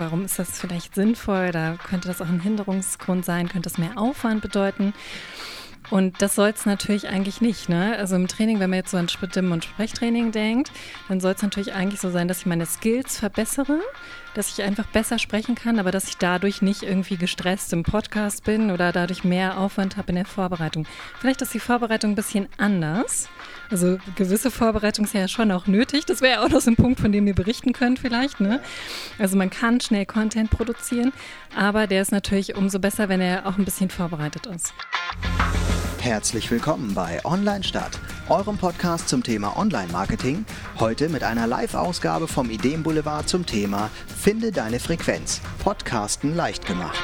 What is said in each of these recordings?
Warum ist das vielleicht sinnvoll? Da könnte das auch ein Hinderungsgrund sein, könnte es mehr Aufwand bedeuten. Und das soll es natürlich eigentlich nicht. Ne? Also im Training, wenn man jetzt so an Stimmen- und Sprechtraining denkt, dann soll es natürlich eigentlich so sein, dass ich meine Skills verbessere, dass ich einfach besser sprechen kann, aber dass ich dadurch nicht irgendwie gestresst im Podcast bin oder dadurch mehr Aufwand habe in der Vorbereitung. Vielleicht ist die Vorbereitung ein bisschen anders. Also gewisse Vorbereitung ist ja schon auch nötig. Das wäre ja auch noch so ein Punkt, von dem ihr berichten könnt vielleicht. Ne? Also man kann schnell Content produzieren, aber der ist natürlich umso besser, wenn er auch ein bisschen vorbereitet ist. Herzlich willkommen bei Online Stadt, eurem Podcast zum Thema Online-Marketing. Heute mit einer Live-Ausgabe vom Ideenboulevard zum Thema Finde deine Frequenz. Podcasten leicht gemacht.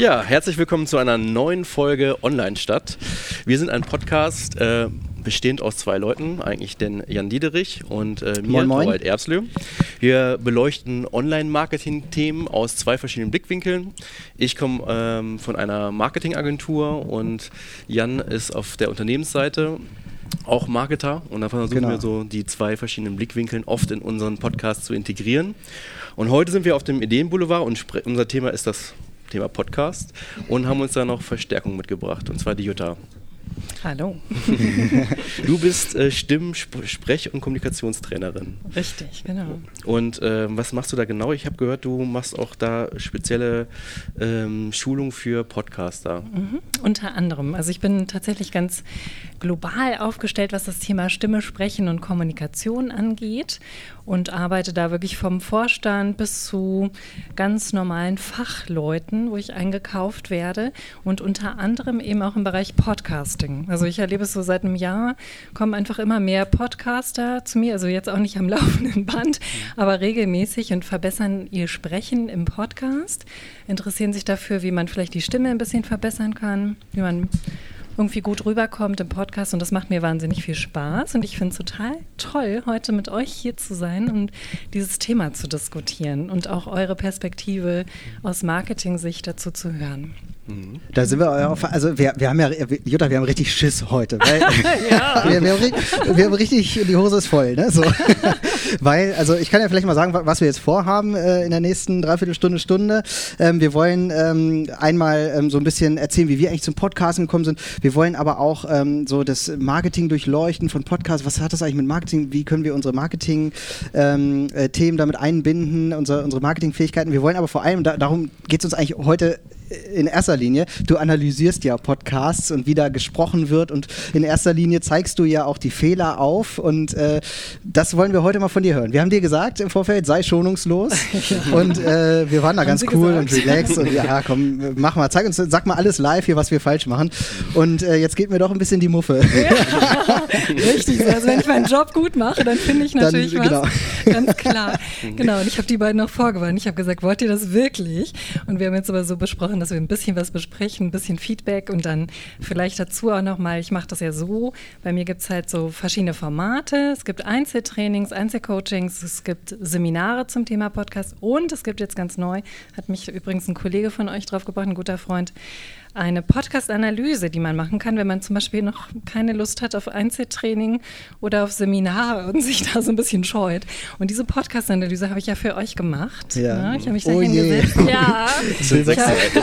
Ja, herzlich willkommen zu einer neuen Folge Online-Stadt. Wir sind ein Podcast äh, bestehend aus zwei Leuten, eigentlich den Jan Diederich und äh, mir, Torwald Erbslö. Wir beleuchten Online-Marketing-Themen aus zwei verschiedenen Blickwinkeln. Ich komme ähm, von einer Marketingagentur und Jan ist auf der Unternehmensseite auch Marketer und da versuchen genau. wir so die zwei verschiedenen Blickwinkeln oft in unseren Podcast zu integrieren. Und heute sind wir auf dem Ideenboulevard und unser Thema ist das Thema Podcast und haben uns da noch Verstärkung mitgebracht, und zwar die Jutta. Hallo. du bist äh, Stimm-, Sprech- und Kommunikationstrainerin. Richtig, genau. Und äh, was machst du da genau? Ich habe gehört, du machst auch da spezielle ähm, Schulungen für Podcaster. Mhm. Unter anderem. Also ich bin tatsächlich ganz global aufgestellt, was das Thema Stimme, Sprechen und Kommunikation angeht und arbeite da wirklich vom Vorstand bis zu ganz normalen Fachleuten, wo ich eingekauft werde und unter anderem eben auch im Bereich Podcasting. Also ich erlebe es so seit einem Jahr, kommen einfach immer mehr Podcaster zu mir, also jetzt auch nicht am laufenden Band, aber regelmäßig und verbessern ihr Sprechen im Podcast, interessieren sich dafür, wie man vielleicht die Stimme ein bisschen verbessern kann, wie man irgendwie gut rüberkommt im Podcast und das macht mir wahnsinnig viel Spaß und ich finde es total toll, heute mit euch hier zu sein und dieses Thema zu diskutieren und auch eure Perspektive aus Marketing-Sicht dazu zu hören. Mhm. Da sind wir auf, also wir, wir haben ja, Jutta, wir haben richtig Schiss heute. Weil ja. wir, wir, haben, wir, haben, richtig, die Hose ist voll, ne? So. weil, also ich kann ja vielleicht mal sagen, was wir jetzt vorhaben äh, in der nächsten Dreiviertelstunde, Stunde. Ähm, wir wollen ähm, einmal ähm, so ein bisschen erzählen, wie wir eigentlich zum Podcasten gekommen sind. Wir wollen aber auch ähm, so das Marketing durchleuchten von Podcasts. Was hat das eigentlich mit Marketing? Wie können wir unsere Marketing-Themen ähm, äh, damit einbinden, unsere, unsere Marketingfähigkeiten? Wir wollen aber vor allem, da, darum geht es uns eigentlich heute in erster Linie, du analysierst ja Podcasts und wie da gesprochen wird und in erster Linie zeigst du ja auch die Fehler auf und äh, das wollen wir heute mal von dir hören. Wir haben dir gesagt im Vorfeld, sei schonungslos und äh, wir waren da haben ganz Sie cool gesagt? und relaxed und ja, komm, mach mal, zeig uns, sag mal alles live hier, was wir falsch machen und äh, jetzt geht mir doch ein bisschen die Muffe. Ja, richtig, also wenn ich meinen Job gut mache, dann finde ich natürlich dann, genau. was, ganz klar. Genau, und ich habe die beiden noch vorgewarnt. Ich habe gesagt, wollt ihr das wirklich? Und wir haben jetzt aber so besprochen, dass wir ein bisschen was besprechen, ein bisschen Feedback und dann vielleicht dazu auch nochmal, ich mache das ja so, bei mir gibt es halt so verschiedene Formate. Es gibt Einzeltrainings, Einzelcoachings, es gibt Seminare zum Thema Podcast und es gibt jetzt ganz neu, hat mich übrigens ein Kollege von euch drauf gebracht, ein guter Freund, eine Podcast-Analyse, die man machen kann, wenn man zum Beispiel noch keine Lust hat auf Einzeltraining oder auf Seminar und sich da so ein bisschen scheut. Und diese Podcast-Analyse habe ich ja für euch gemacht. Ja. Ne? Ich habe mich da oh hingesetzt. Ja. ich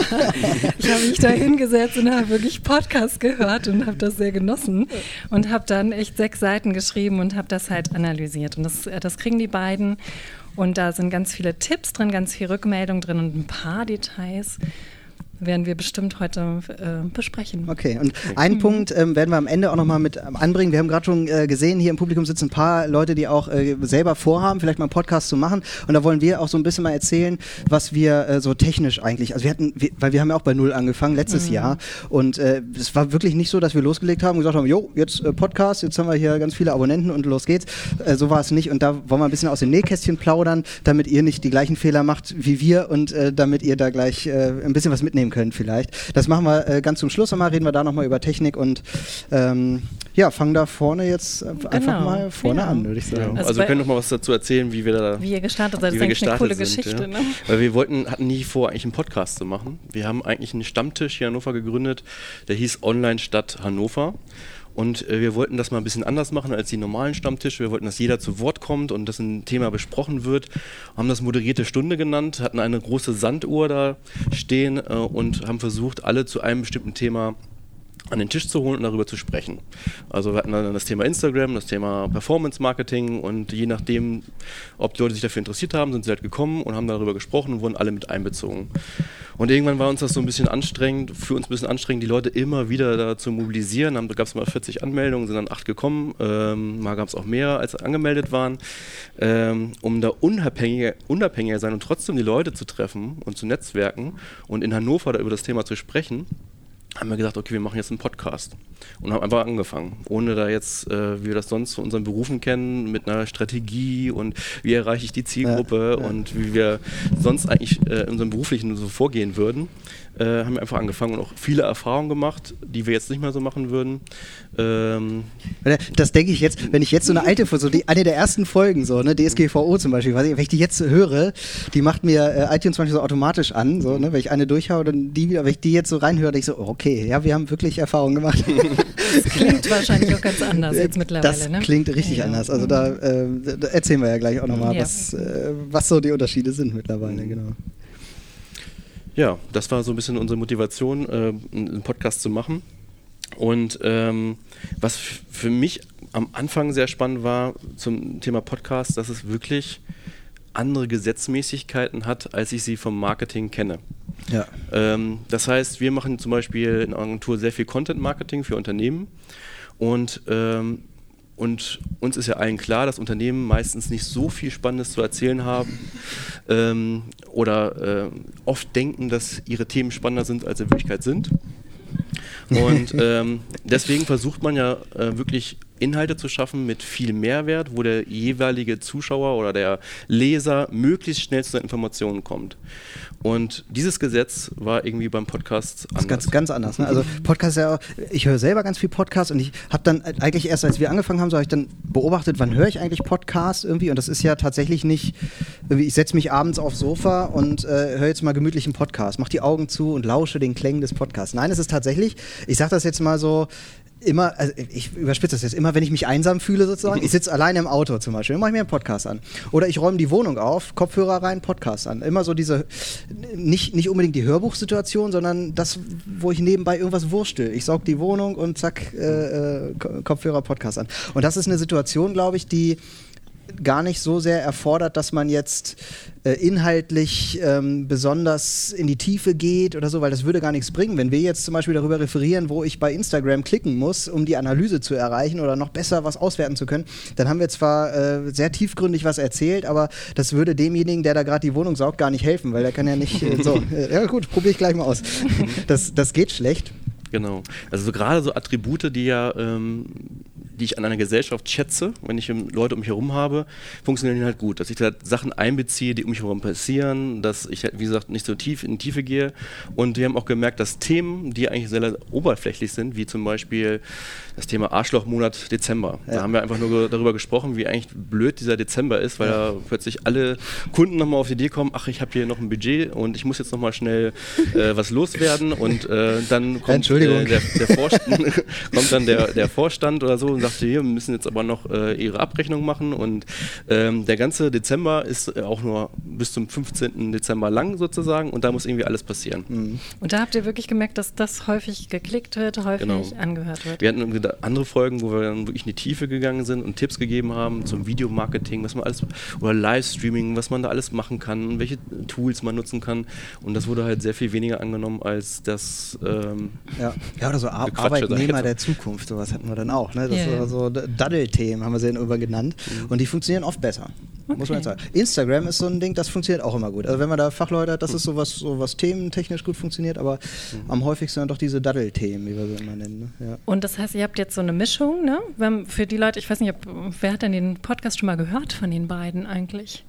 habe hab mich da hingesetzt und habe wirklich Podcast gehört und habe das sehr genossen und habe dann echt sechs Seiten geschrieben und habe das halt analysiert. Und das, das kriegen die beiden. Und da sind ganz viele Tipps drin, ganz viel Rückmeldung drin und ein paar Details werden wir bestimmt heute äh, besprechen. Okay, und einen mhm. Punkt ähm, werden wir am Ende auch nochmal mit ähm, anbringen. Wir haben gerade schon äh, gesehen, hier im Publikum sitzen ein paar Leute, die auch äh, selber vorhaben, vielleicht mal einen Podcast zu machen. Und da wollen wir auch so ein bisschen mal erzählen, was wir äh, so technisch eigentlich, also wir hatten, wir, weil wir haben ja auch bei Null angefangen, letztes mhm. Jahr. Und äh, es war wirklich nicht so, dass wir losgelegt haben und gesagt haben, jo, jetzt äh, Podcast, jetzt haben wir hier ganz viele Abonnenten und los geht's. so war es nicht. Und da wollen wir ein bisschen aus dem Nähkästchen plaudern, damit ihr nicht die gleichen Fehler macht wie wir und damit ihr da gleich ein bisschen was mitnehmen nehmen können vielleicht. Das machen wir äh, ganz zum Schluss nochmal, reden wir da nochmal über Technik und ähm, ja, fang da vorne jetzt einfach genau. mal vorne ja. an, würde ich sagen. Also, also wir können noch mal was dazu erzählen, wie wir da wie ihr gestartet seid. Das ist eigentlich eine coole sind, Geschichte. Ja. Ne? Weil wir wollten, hatten nie vor, eigentlich einen Podcast zu machen. Wir haben eigentlich einen Stammtisch hier in Hannover gegründet, der hieß Online Stadt Hannover. Und äh, wir wollten das mal ein bisschen anders machen als die normalen Stammtische. Wir wollten, dass jeder zu Wort kommt und dass ein Thema besprochen wird. Haben das moderierte Stunde genannt, hatten eine große Sanduhr da stehen äh, und haben versucht, alle zu einem bestimmten Thema an den Tisch zu holen und darüber zu sprechen. Also wir hatten dann das Thema Instagram, das Thema Performance Marketing und je nachdem, ob die Leute sich dafür interessiert haben, sind sie halt gekommen und haben darüber gesprochen und wurden alle mit einbezogen. Und irgendwann war uns das so ein bisschen anstrengend, für uns ein bisschen anstrengend, die Leute immer wieder da zu mobilisieren. Da gab es mal 40 Anmeldungen, sind dann acht gekommen, ähm, mal gab es auch mehr, als angemeldet waren, ähm, um da unabhängiger, unabhängiger sein und trotzdem die Leute zu treffen und zu netzwerken und in Hannover da über das Thema zu sprechen haben wir gesagt, okay, wir machen jetzt einen Podcast. Und haben einfach angefangen, ohne da jetzt, äh, wie wir das sonst von unseren Berufen kennen, mit einer Strategie und wie erreiche ich die Zielgruppe ja, ja. und wie wir sonst eigentlich äh, in unserem beruflichen so vorgehen würden, äh, haben wir einfach angefangen und auch viele Erfahrungen gemacht, die wir jetzt nicht mehr so machen würden. Ähm das denke ich jetzt, wenn ich jetzt so eine alte, so die, eine der ersten Folgen, so, ne, DSGVO zum Beispiel, wenn ich die jetzt höre, die macht mir äh, iTunes zum Beispiel so automatisch an, so, ne, wenn ich eine durchhaue, dann die wieder, wenn ich die jetzt so reinhöre, denke ich so, okay, ja, wir haben wirklich Erfahrungen gemacht. Das klingt wahrscheinlich auch ganz anders jetzt mittlerweile. Das ne? klingt richtig ja. anders. Also da, äh, da, erzählen wir ja gleich auch nochmal, ja. was, äh, was so die Unterschiede sind mittlerweile, genau. Ja, das war so ein bisschen unsere Motivation, äh, einen Podcast zu machen. Und ähm, was für mich am Anfang sehr spannend war zum Thema Podcast, dass es wirklich andere Gesetzmäßigkeiten hat, als ich sie vom Marketing kenne. Ja. Ähm, das heißt, wir machen zum Beispiel in der Agentur sehr viel Content-Marketing für Unternehmen und ähm, und uns ist ja allen klar, dass Unternehmen meistens nicht so viel Spannendes zu erzählen haben ähm, oder äh, oft denken, dass ihre Themen spannender sind, als sie in Wirklichkeit sind. Und ähm, deswegen versucht man ja äh, wirklich Inhalte zu schaffen mit viel Mehrwert, wo der jeweilige Zuschauer oder der Leser möglichst schnell zu seinen Informationen kommt. Und dieses Gesetz war irgendwie beim Podcast anders. Ganz, ganz anders. Ne? Also Podcast ja, ich höre selber ganz viel Podcast und ich habe dann eigentlich erst, als wir angefangen haben, so habe ich dann beobachtet, wann höre ich eigentlich Podcast irgendwie und das ist ja tatsächlich nicht, ich setze mich abends aufs Sofa und äh, höre jetzt mal gemütlich einen Podcast, mache die Augen zu und lausche den Klängen des Podcasts. Nein, es ist tatsächlich, ich sage das jetzt mal so, immer, also ich überspitze das jetzt, immer wenn ich mich einsam fühle sozusagen, ich sitze alleine im Auto zum Beispiel, dann mache ich mir einen Podcast an. Oder ich räume die Wohnung auf, Kopfhörer rein, Podcast an. Immer so diese, nicht, nicht unbedingt die Hörbuchsituation, sondern das, wo ich nebenbei irgendwas wurstel. Ich saug die Wohnung und zack, äh, äh Kopfhörer, Podcast an. Und das ist eine Situation, glaube ich, die gar nicht so sehr erfordert, dass man jetzt äh, inhaltlich ähm, besonders in die Tiefe geht oder so, weil das würde gar nichts bringen. Wenn wir jetzt zum Beispiel darüber referieren, wo ich bei Instagram klicken muss, um die Analyse zu erreichen oder noch besser was auswerten zu können, dann haben wir zwar äh, sehr tiefgründig was erzählt, aber das würde demjenigen, der da gerade die Wohnung saugt, gar nicht helfen, weil der kann ja nicht äh, so, ja gut, probiere ich gleich mal aus. Das, das geht schlecht. Genau. Also so gerade so Attribute, die ja ähm, die ich an einer Gesellschaft schätze, wenn ich Leute um mich herum habe, funktionieren halt gut. Dass ich da Sachen einbeziehe, die um mich herum passieren, dass ich, halt, wie gesagt, nicht so tief in die Tiefe gehe. Und wir haben auch gemerkt, dass Themen, die eigentlich sehr oberflächlich sind, wie zum Beispiel das Thema Arschlochmonat Dezember. Ja. Da haben wir einfach nur darüber gesprochen, wie eigentlich blöd dieser Dezember ist, weil ja. da plötzlich alle Kunden nochmal auf die Idee kommen, ach, ich habe hier noch ein Budget und ich muss jetzt nochmal schnell äh, was loswerden und äh, dann kommt, äh, der, der kommt dann der, der Vorstand oder so und sagt, hier, wir müssen jetzt aber noch äh, ihre Abrechnung machen und ähm, der ganze Dezember ist äh, auch nur bis zum 15. Dezember lang sozusagen und da muss irgendwie alles passieren. Mhm. Und da habt ihr wirklich gemerkt, dass das häufig geklickt wird, häufig genau. angehört wird? Wir hatten andere Folgen, wo wir dann wirklich in die Tiefe gegangen sind und Tipps gegeben haben zum Videomarketing, was man alles oder Livestreaming, was man da alles machen kann, welche Tools man nutzen kann und das wurde halt sehr viel weniger angenommen als das ähm, ja. Ja, oder so Ar Arbeitnehmer der Zukunft, sowas hatten wir dann auch. Ne? Das yeah. war so Daddel-Themen, haben wir sie dann immer genannt. Mhm. Und die funktionieren oft besser. Okay. Muss man jetzt sagen. Instagram ist so ein Ding, das funktioniert auch immer gut. Also wenn man da Fachleute hat, das ist so was, so was thementechnisch gut funktioniert, aber mhm. am häufigsten dann doch diese Daddel-Themen, wie wir sie immer nennen. Ne? Ja. Und das heißt, ihr habt jetzt so eine Mischung, ne? Für die Leute, ich weiß nicht, ob, wer hat denn den Podcast schon mal gehört von den beiden eigentlich?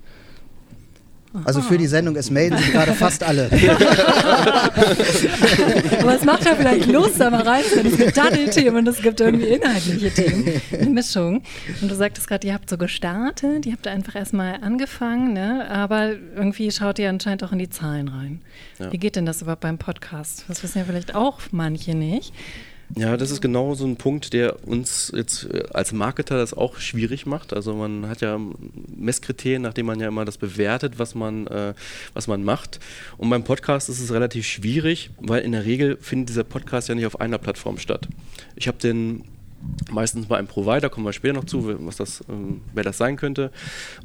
Also für die Sendung, es melden sich gerade fast alle. Aber es macht ja vielleicht Lust, da mal reinzuhören. Es gibt Daddelthemen und es gibt irgendwie inhaltliche Themen. Eine Mischung. Und du sagtest gerade, ihr habt so gestartet, ihr habt einfach erstmal angefangen, ne? aber irgendwie schaut ihr anscheinend auch in die Zahlen rein. Ja. Wie geht denn das überhaupt beim Podcast? Das wissen ja vielleicht auch manche nicht. Ja, das ist genau so ein Punkt, der uns jetzt äh, als Marketer das auch schwierig macht. Also man hat ja Messkriterien, nachdem man ja immer das bewertet, was man, äh, was man macht. Und beim Podcast ist es relativ schwierig, weil in der Regel findet dieser Podcast ja nicht auf einer Plattform statt. Ich habe den meistens bei einem Provider, kommen wir später noch zu, was das, ähm, wer das sein könnte.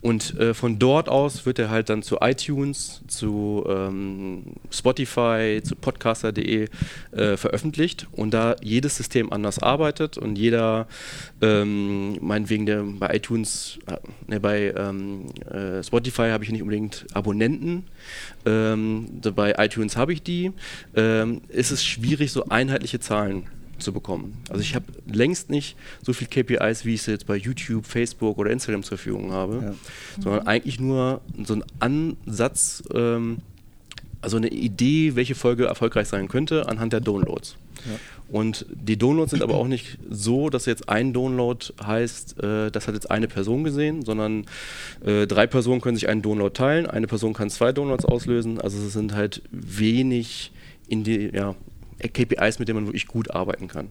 Und äh, von dort aus wird er halt dann zu iTunes, zu ähm, Spotify, zu podcaster.de äh, veröffentlicht. Und da jedes System anders arbeitet und jeder, ähm, meinetwegen der, bei iTunes, äh, ne, bei ähm, äh, Spotify habe ich nicht unbedingt Abonnenten, ähm, bei iTunes habe ich die, ähm, ist es schwierig, so einheitliche Zahlen zu bekommen. Also ich habe längst nicht so viel KPIs, wie ich es jetzt bei YouTube, Facebook oder Instagram zur Verfügung habe, ja. sondern eigentlich nur so ein Ansatz, ähm, also eine Idee, welche Folge erfolgreich sein könnte, anhand der Downloads. Ja. Und die Downloads sind aber auch nicht so, dass jetzt ein Download heißt, äh, das hat jetzt eine Person gesehen, sondern äh, drei Personen können sich einen Download teilen, eine Person kann zwei Downloads auslösen. Also es sind halt wenig in die, ja, KPIs, mit denen man wirklich gut arbeiten kann.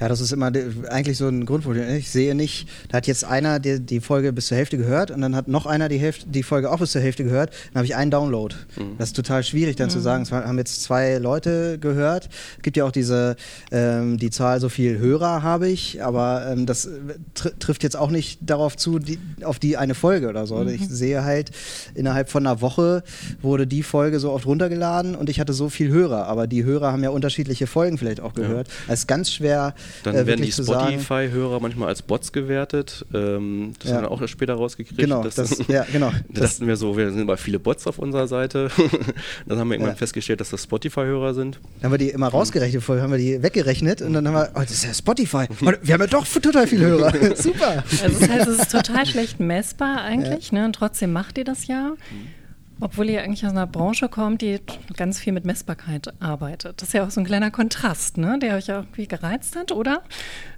Ja, das ist immer eigentlich so ein Grundproblem. Ich sehe nicht, da hat jetzt einer die, die Folge bis zur Hälfte gehört und dann hat noch einer die, Hälfte, die Folge auch bis zur Hälfte gehört, dann habe ich einen Download. Mhm. Das ist total schwierig dann mhm. zu sagen, es haben jetzt zwei Leute gehört. Es gibt ja auch diese, ähm, die Zahl, so viel Hörer habe ich, aber ähm, das tr trifft jetzt auch nicht darauf zu, die, auf die eine Folge oder so. Mhm. Ich sehe halt, innerhalb von einer Woche wurde die Folge so oft runtergeladen und ich hatte so viel Hörer, aber die Hörer haben ja unterschiedliche Folgen vielleicht auch gehört. Ja. Das ist ganz schwer schwer. Dann äh, werden die Spotify-Hörer manchmal als Bots gewertet. Ähm, das ja. haben wir auch später rausgekriegt. Genau, das, das, ja, genau. das dachten wir so, wir sind aber viele Bots auf unserer Seite. dann haben wir irgendwann ja. festgestellt, dass das Spotify-Hörer sind. Dann haben wir die immer rausgerechnet, vorher haben wir die weggerechnet und dann haben wir, oh, das ist ja Spotify. Wir haben ja doch total viele Hörer. Super. Also das heißt, es ist total schlecht messbar eigentlich, ne? Und trotzdem macht ihr das ja. Mhm. Obwohl ihr eigentlich aus einer Branche kommt, die ganz viel mit Messbarkeit arbeitet. Das ist ja auch so ein kleiner Kontrast, ne? der euch irgendwie gereizt hat, oder?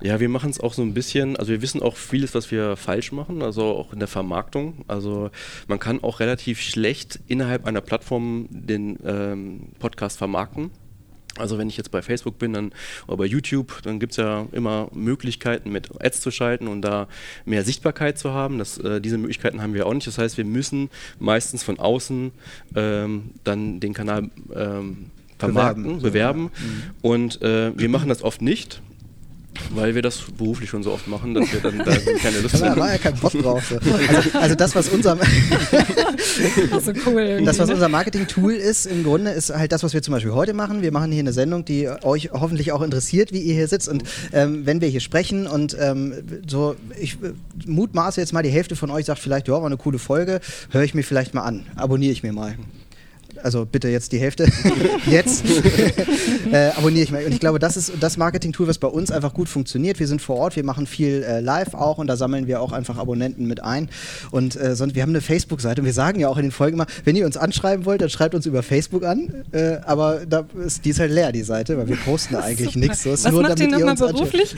Ja, wir machen es auch so ein bisschen, also wir wissen auch vieles, was wir falsch machen, also auch in der Vermarktung. Also man kann auch relativ schlecht innerhalb einer Plattform den ähm, Podcast vermarkten. Also wenn ich jetzt bei Facebook bin dann, oder bei YouTube, dann gibt es ja immer Möglichkeiten mit Ads zu schalten und da mehr Sichtbarkeit zu haben. Das, äh, diese Möglichkeiten haben wir auch nicht. Das heißt, wir müssen meistens von außen ähm, dann den Kanal ähm, vermarkten, bewerben. bewerben. Mhm. Und äh, wir machen das oft nicht. Weil wir das beruflich schon so oft machen, dass wir dann da keine Lust haben. Da war ja kein Bock drauf. So. Also, also, das, was unser, so cool das, was unser Marketing-Tool ist, im Grunde ist halt das, was wir zum Beispiel heute machen. Wir machen hier eine Sendung, die euch hoffentlich auch interessiert, wie ihr hier sitzt. Und ähm, wenn wir hier sprechen und ähm, so, ich mutmaße jetzt mal, die Hälfte von euch sagt vielleicht, ja, war eine coole Folge, höre ich mir vielleicht mal an, abonniere ich mir mal also bitte jetzt die Hälfte, jetzt äh, abonniere ich mal. Und ich glaube, das ist das Marketing-Tool, was bei uns einfach gut funktioniert. Wir sind vor Ort, wir machen viel äh, live auch und da sammeln wir auch einfach Abonnenten mit ein. Und äh, sonst, wir haben eine Facebook-Seite und wir sagen ja auch in den Folgen immer, wenn ihr uns anschreiben wollt, dann schreibt uns über Facebook an. Äh, aber da ist, die ist halt leer, die Seite, weil wir posten da eigentlich nichts. So, was nur, macht damit ihr nochmal beruflich?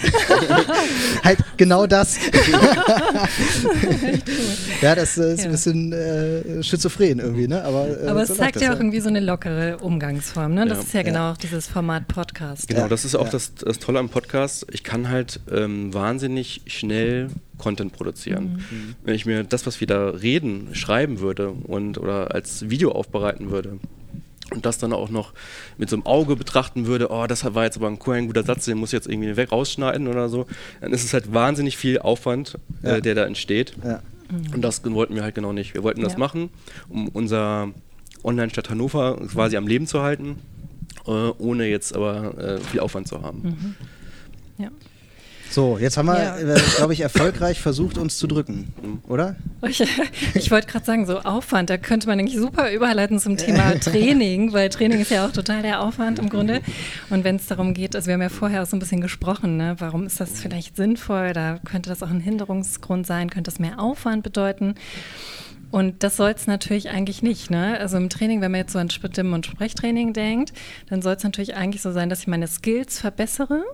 halt genau das. ja, das äh, ist ja. ein bisschen äh, schizophren irgendwie, ne? Aber, aber es zeigt ja auch irgendwie so eine lockere Umgangsform. Ne? Das ja. ist ja genau auch dieses Format Podcast. Genau, das ist auch das, das Tolle am Podcast. Ich kann halt ähm, wahnsinnig schnell Content produzieren. Mhm. Wenn ich mir das, was wir da reden, schreiben würde und oder als Video aufbereiten würde, und das dann auch noch mit so einem Auge betrachten würde, oh, das war jetzt aber ein, ein guter Satz, den muss ich jetzt irgendwie weg rausschneiden oder so, dann ist es halt wahnsinnig viel Aufwand, äh, ja. äh, der da entsteht. Ja. Und das wollten wir halt genau nicht. Wir wollten das ja. machen, um unser Online-Stadt Hannover quasi am Leben zu halten, äh, ohne jetzt aber äh, viel Aufwand zu haben. Mhm. Ja. So, jetzt haben wir, ja. äh, glaube ich, erfolgreich versucht, uns zu drücken, oder? Ich, ich wollte gerade sagen, so Aufwand, da könnte man eigentlich super überleiten zum Thema Training, weil Training ist ja auch total der Aufwand im Grunde. Und wenn es darum geht, also wir haben ja vorher auch so ein bisschen gesprochen, ne, warum ist das vielleicht sinnvoll, da könnte das auch ein Hinderungsgrund sein, könnte das mehr Aufwand bedeuten. Und das soll es natürlich eigentlich nicht. Ne? Also im Training, wenn man jetzt so an Stimmen- und Sprechtraining denkt, dann soll es natürlich eigentlich so sein, dass ich meine Skills verbessere,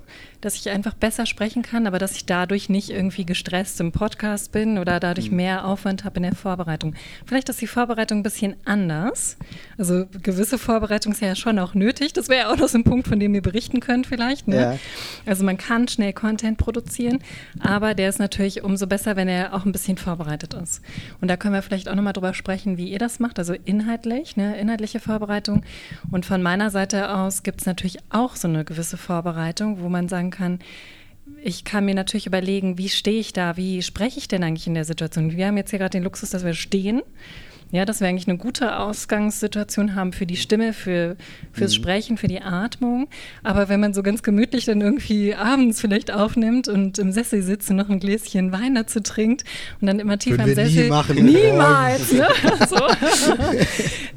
dass ich einfach besser sprechen kann, aber dass ich dadurch nicht irgendwie gestresst im Podcast bin oder dadurch mhm. mehr Aufwand habe in der Vorbereitung. Vielleicht ist die Vorbereitung ein bisschen anders. Also gewisse Vorbereitung ist ja schon auch nötig. Das wäre ja auch noch so ein Punkt, von dem ihr berichten könnt vielleicht. Ne? Ja. Also man kann schnell Content produzieren, aber der ist natürlich umso besser, wenn er auch ein bisschen vorbereitet ist. Und da können wir vielleicht auch nochmal drüber sprechen, wie ihr das macht, also inhaltlich, ne? inhaltliche Vorbereitung. Und von meiner Seite aus gibt es natürlich auch so eine gewisse Vorbereitung, wo man sagen kann, ich kann mir natürlich überlegen, wie stehe ich da, wie spreche ich denn eigentlich in der Situation. Wir haben jetzt hier gerade den Luxus, dass wir stehen ja, dass wir eigentlich eine gute Ausgangssituation haben für die Stimme, für, fürs mhm. Sprechen, für die Atmung. Aber wenn man so ganz gemütlich dann irgendwie abends vielleicht aufnimmt und im Sessel sitzt und noch ein Gläschen Wein dazu trinkt und dann immer tiefer im Sessel. Nie machen, niemals, ne? so.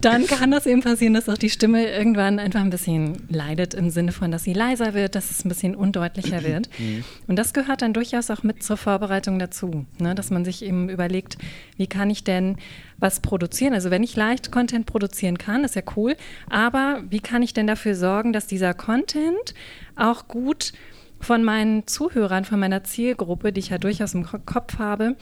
Dann kann das eben passieren, dass auch die Stimme irgendwann einfach ein bisschen leidet im Sinne von, dass sie leiser wird, dass es ein bisschen undeutlicher wird. Mhm. Und das gehört dann durchaus auch mit zur Vorbereitung dazu, ne? dass man sich eben überlegt, wie kann ich denn was produzieren. Also wenn ich leicht Content produzieren kann, ist ja cool. Aber wie kann ich denn dafür sorgen, dass dieser Content auch gut von meinen Zuhörern, von meiner Zielgruppe, die ich ja durchaus im Kopf habe,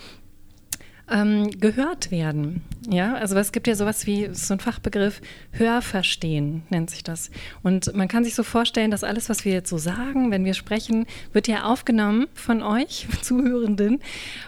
ähm, gehört werden. Ja, also es gibt ja sowas wie so ein Fachbegriff Hörverstehen nennt sich das. Und man kann sich so vorstellen, dass alles, was wir jetzt so sagen, wenn wir sprechen, wird ja aufgenommen von euch Zuhörenden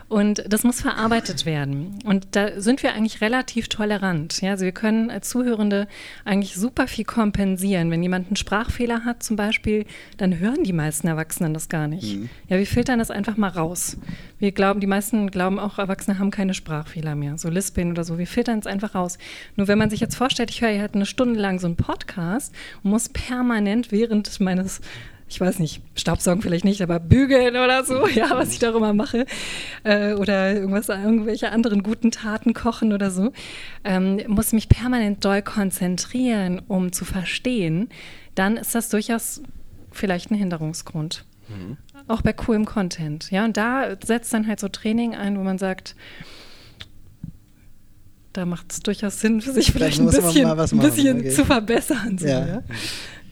und das muss verarbeitet werden. Und da sind wir eigentlich relativ tolerant. Ja, also wir können als Zuhörende eigentlich super viel kompensieren. Wenn jemand einen Sprachfehler hat zum Beispiel, dann hören die meisten Erwachsenen das gar nicht. Mhm. Ja, wir filtern das einfach mal raus. Wir glauben, die meisten glauben auch, Erwachsene haben keine Sprachfehler mehr, so Lispeln oder so. Wir filtern es einfach raus. Nur wenn man sich jetzt vorstellt, ich höre hier halt eine Stunde lang so einen Podcast und muss permanent während meines ich weiß nicht, Staubsaugen vielleicht nicht, aber bügeln oder so, ja, was ich darüber mache. Äh, oder irgendwas, irgendwelche anderen guten Taten kochen oder so. Ähm, muss mich permanent doll konzentrieren, um zu verstehen, dann ist das durchaus vielleicht ein Hinderungsgrund. Mhm. Auch bei coolem Content. Ja, und da setzt dann halt so Training ein, wo man sagt, da macht es durchaus Sinn, sich vielleicht ein bisschen, ein bisschen okay. zu verbessern. So, ja. Ja?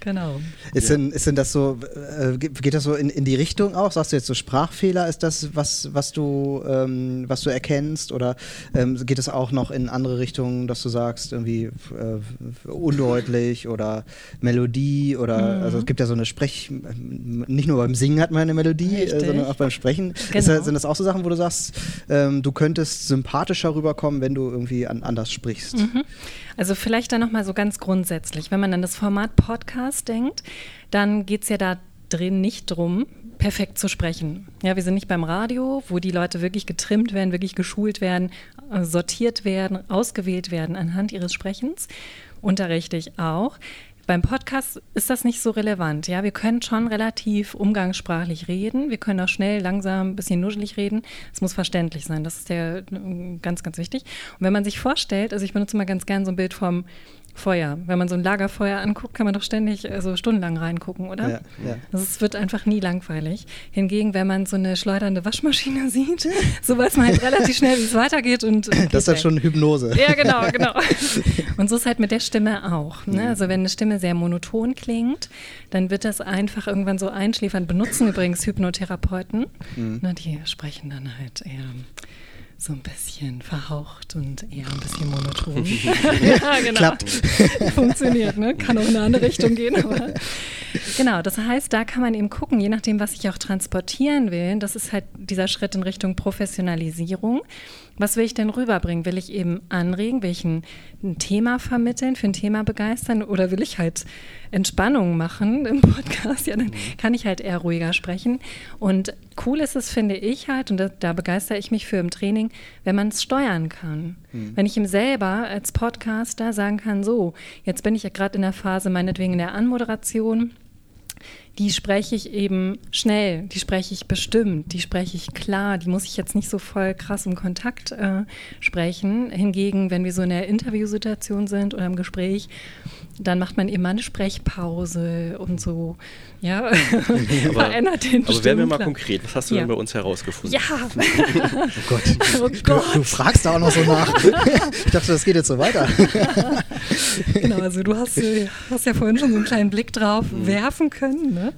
Genau. Ist, ja. denn, ist denn das so, äh, geht das so in, in die Richtung auch? Sagst du jetzt so Sprachfehler, ist das, was, was, du, ähm, was du erkennst? Oder ähm, geht es auch noch in andere Richtungen, dass du sagst, irgendwie äh, undeutlich oder Melodie oder, mhm. also es gibt ja so eine Sprech, nicht nur beim Singen hat man eine Melodie, äh, sondern auch beim Sprechen. Genau. Das, sind das auch so Sachen, wo du sagst, ähm, du könntest sympathischer rüberkommen, wenn du irgendwie an, anders sprichst? Mhm. Also vielleicht dann nochmal so ganz grundsätzlich, wenn man an das Format Podcast denkt, dann geht es ja da drin nicht drum, perfekt zu sprechen. Ja, wir sind nicht beim Radio, wo die Leute wirklich getrimmt werden, wirklich geschult werden, äh, sortiert werden, ausgewählt werden anhand ihres Sprechens. Unterrichte ich auch. Beim Podcast ist das nicht so relevant. Ja, wir können schon relativ umgangssprachlich reden. Wir können auch schnell, langsam, ein bisschen nuschelig reden. Es muss verständlich sein. Das ist ja ganz, ganz wichtig. Und wenn man sich vorstellt, also ich benutze mal ganz gern so ein Bild vom Feuer. Wenn man so ein Lagerfeuer anguckt, kann man doch ständig also stundenlang reingucken, oder? Ja, ja. Also es wird einfach nie langweilig. Hingegen, wenn man so eine schleudernde Waschmaschine sieht, so weiß man halt relativ schnell, wie es weitergeht. Und, das ist halt schon Hypnose. Ja, genau, genau. Und so ist halt mit der Stimme auch. Ne? Mhm. Also wenn eine Stimme sehr monoton klingt, dann wird das einfach irgendwann so einschläfern. Benutzen übrigens Hypnotherapeuten. Mhm. Na, die sprechen dann halt eher so ein bisschen verhaucht und eher ein bisschen monoton. ja, genau. Klappt. Funktioniert, ne? Kann auch in eine andere Richtung gehen. Aber genau, das heißt, da kann man eben gucken, je nachdem, was ich auch transportieren will. Das ist halt dieser Schritt in Richtung Professionalisierung. Was will ich denn rüberbringen? Will ich eben anregen? Will ich ein, ein, Thema vermitteln, für ein Thema begeistern? Oder will ich halt Entspannung machen im Podcast? Ja, dann mhm. kann ich halt eher ruhiger sprechen. Und cool ist es, finde ich halt, und da, da begeistere ich mich für im Training, wenn man es steuern kann. Mhm. Wenn ich ihm selber als Podcaster sagen kann, so, jetzt bin ich ja gerade in der Phase meinetwegen in der Anmoderation die spreche ich eben schnell, die spreche ich bestimmt, die spreche ich klar, die muss ich jetzt nicht so voll krass im Kontakt äh, sprechen. Hingegen, wenn wir so in der Interviewsituation sind oder im Gespräch, dann macht man immer eine Sprechpause und so. Ja, aber, verändert den Aber werden wir mal konkret, was hast du ja. denn bei uns herausgefunden? Ja. oh Gott. Oh Gott. Du, du, fragst da auch noch so nach. ich dachte, das geht jetzt so weiter. genau, also du hast, hast ja vorhin schon so einen kleinen Blick drauf mhm. werfen können. Ne?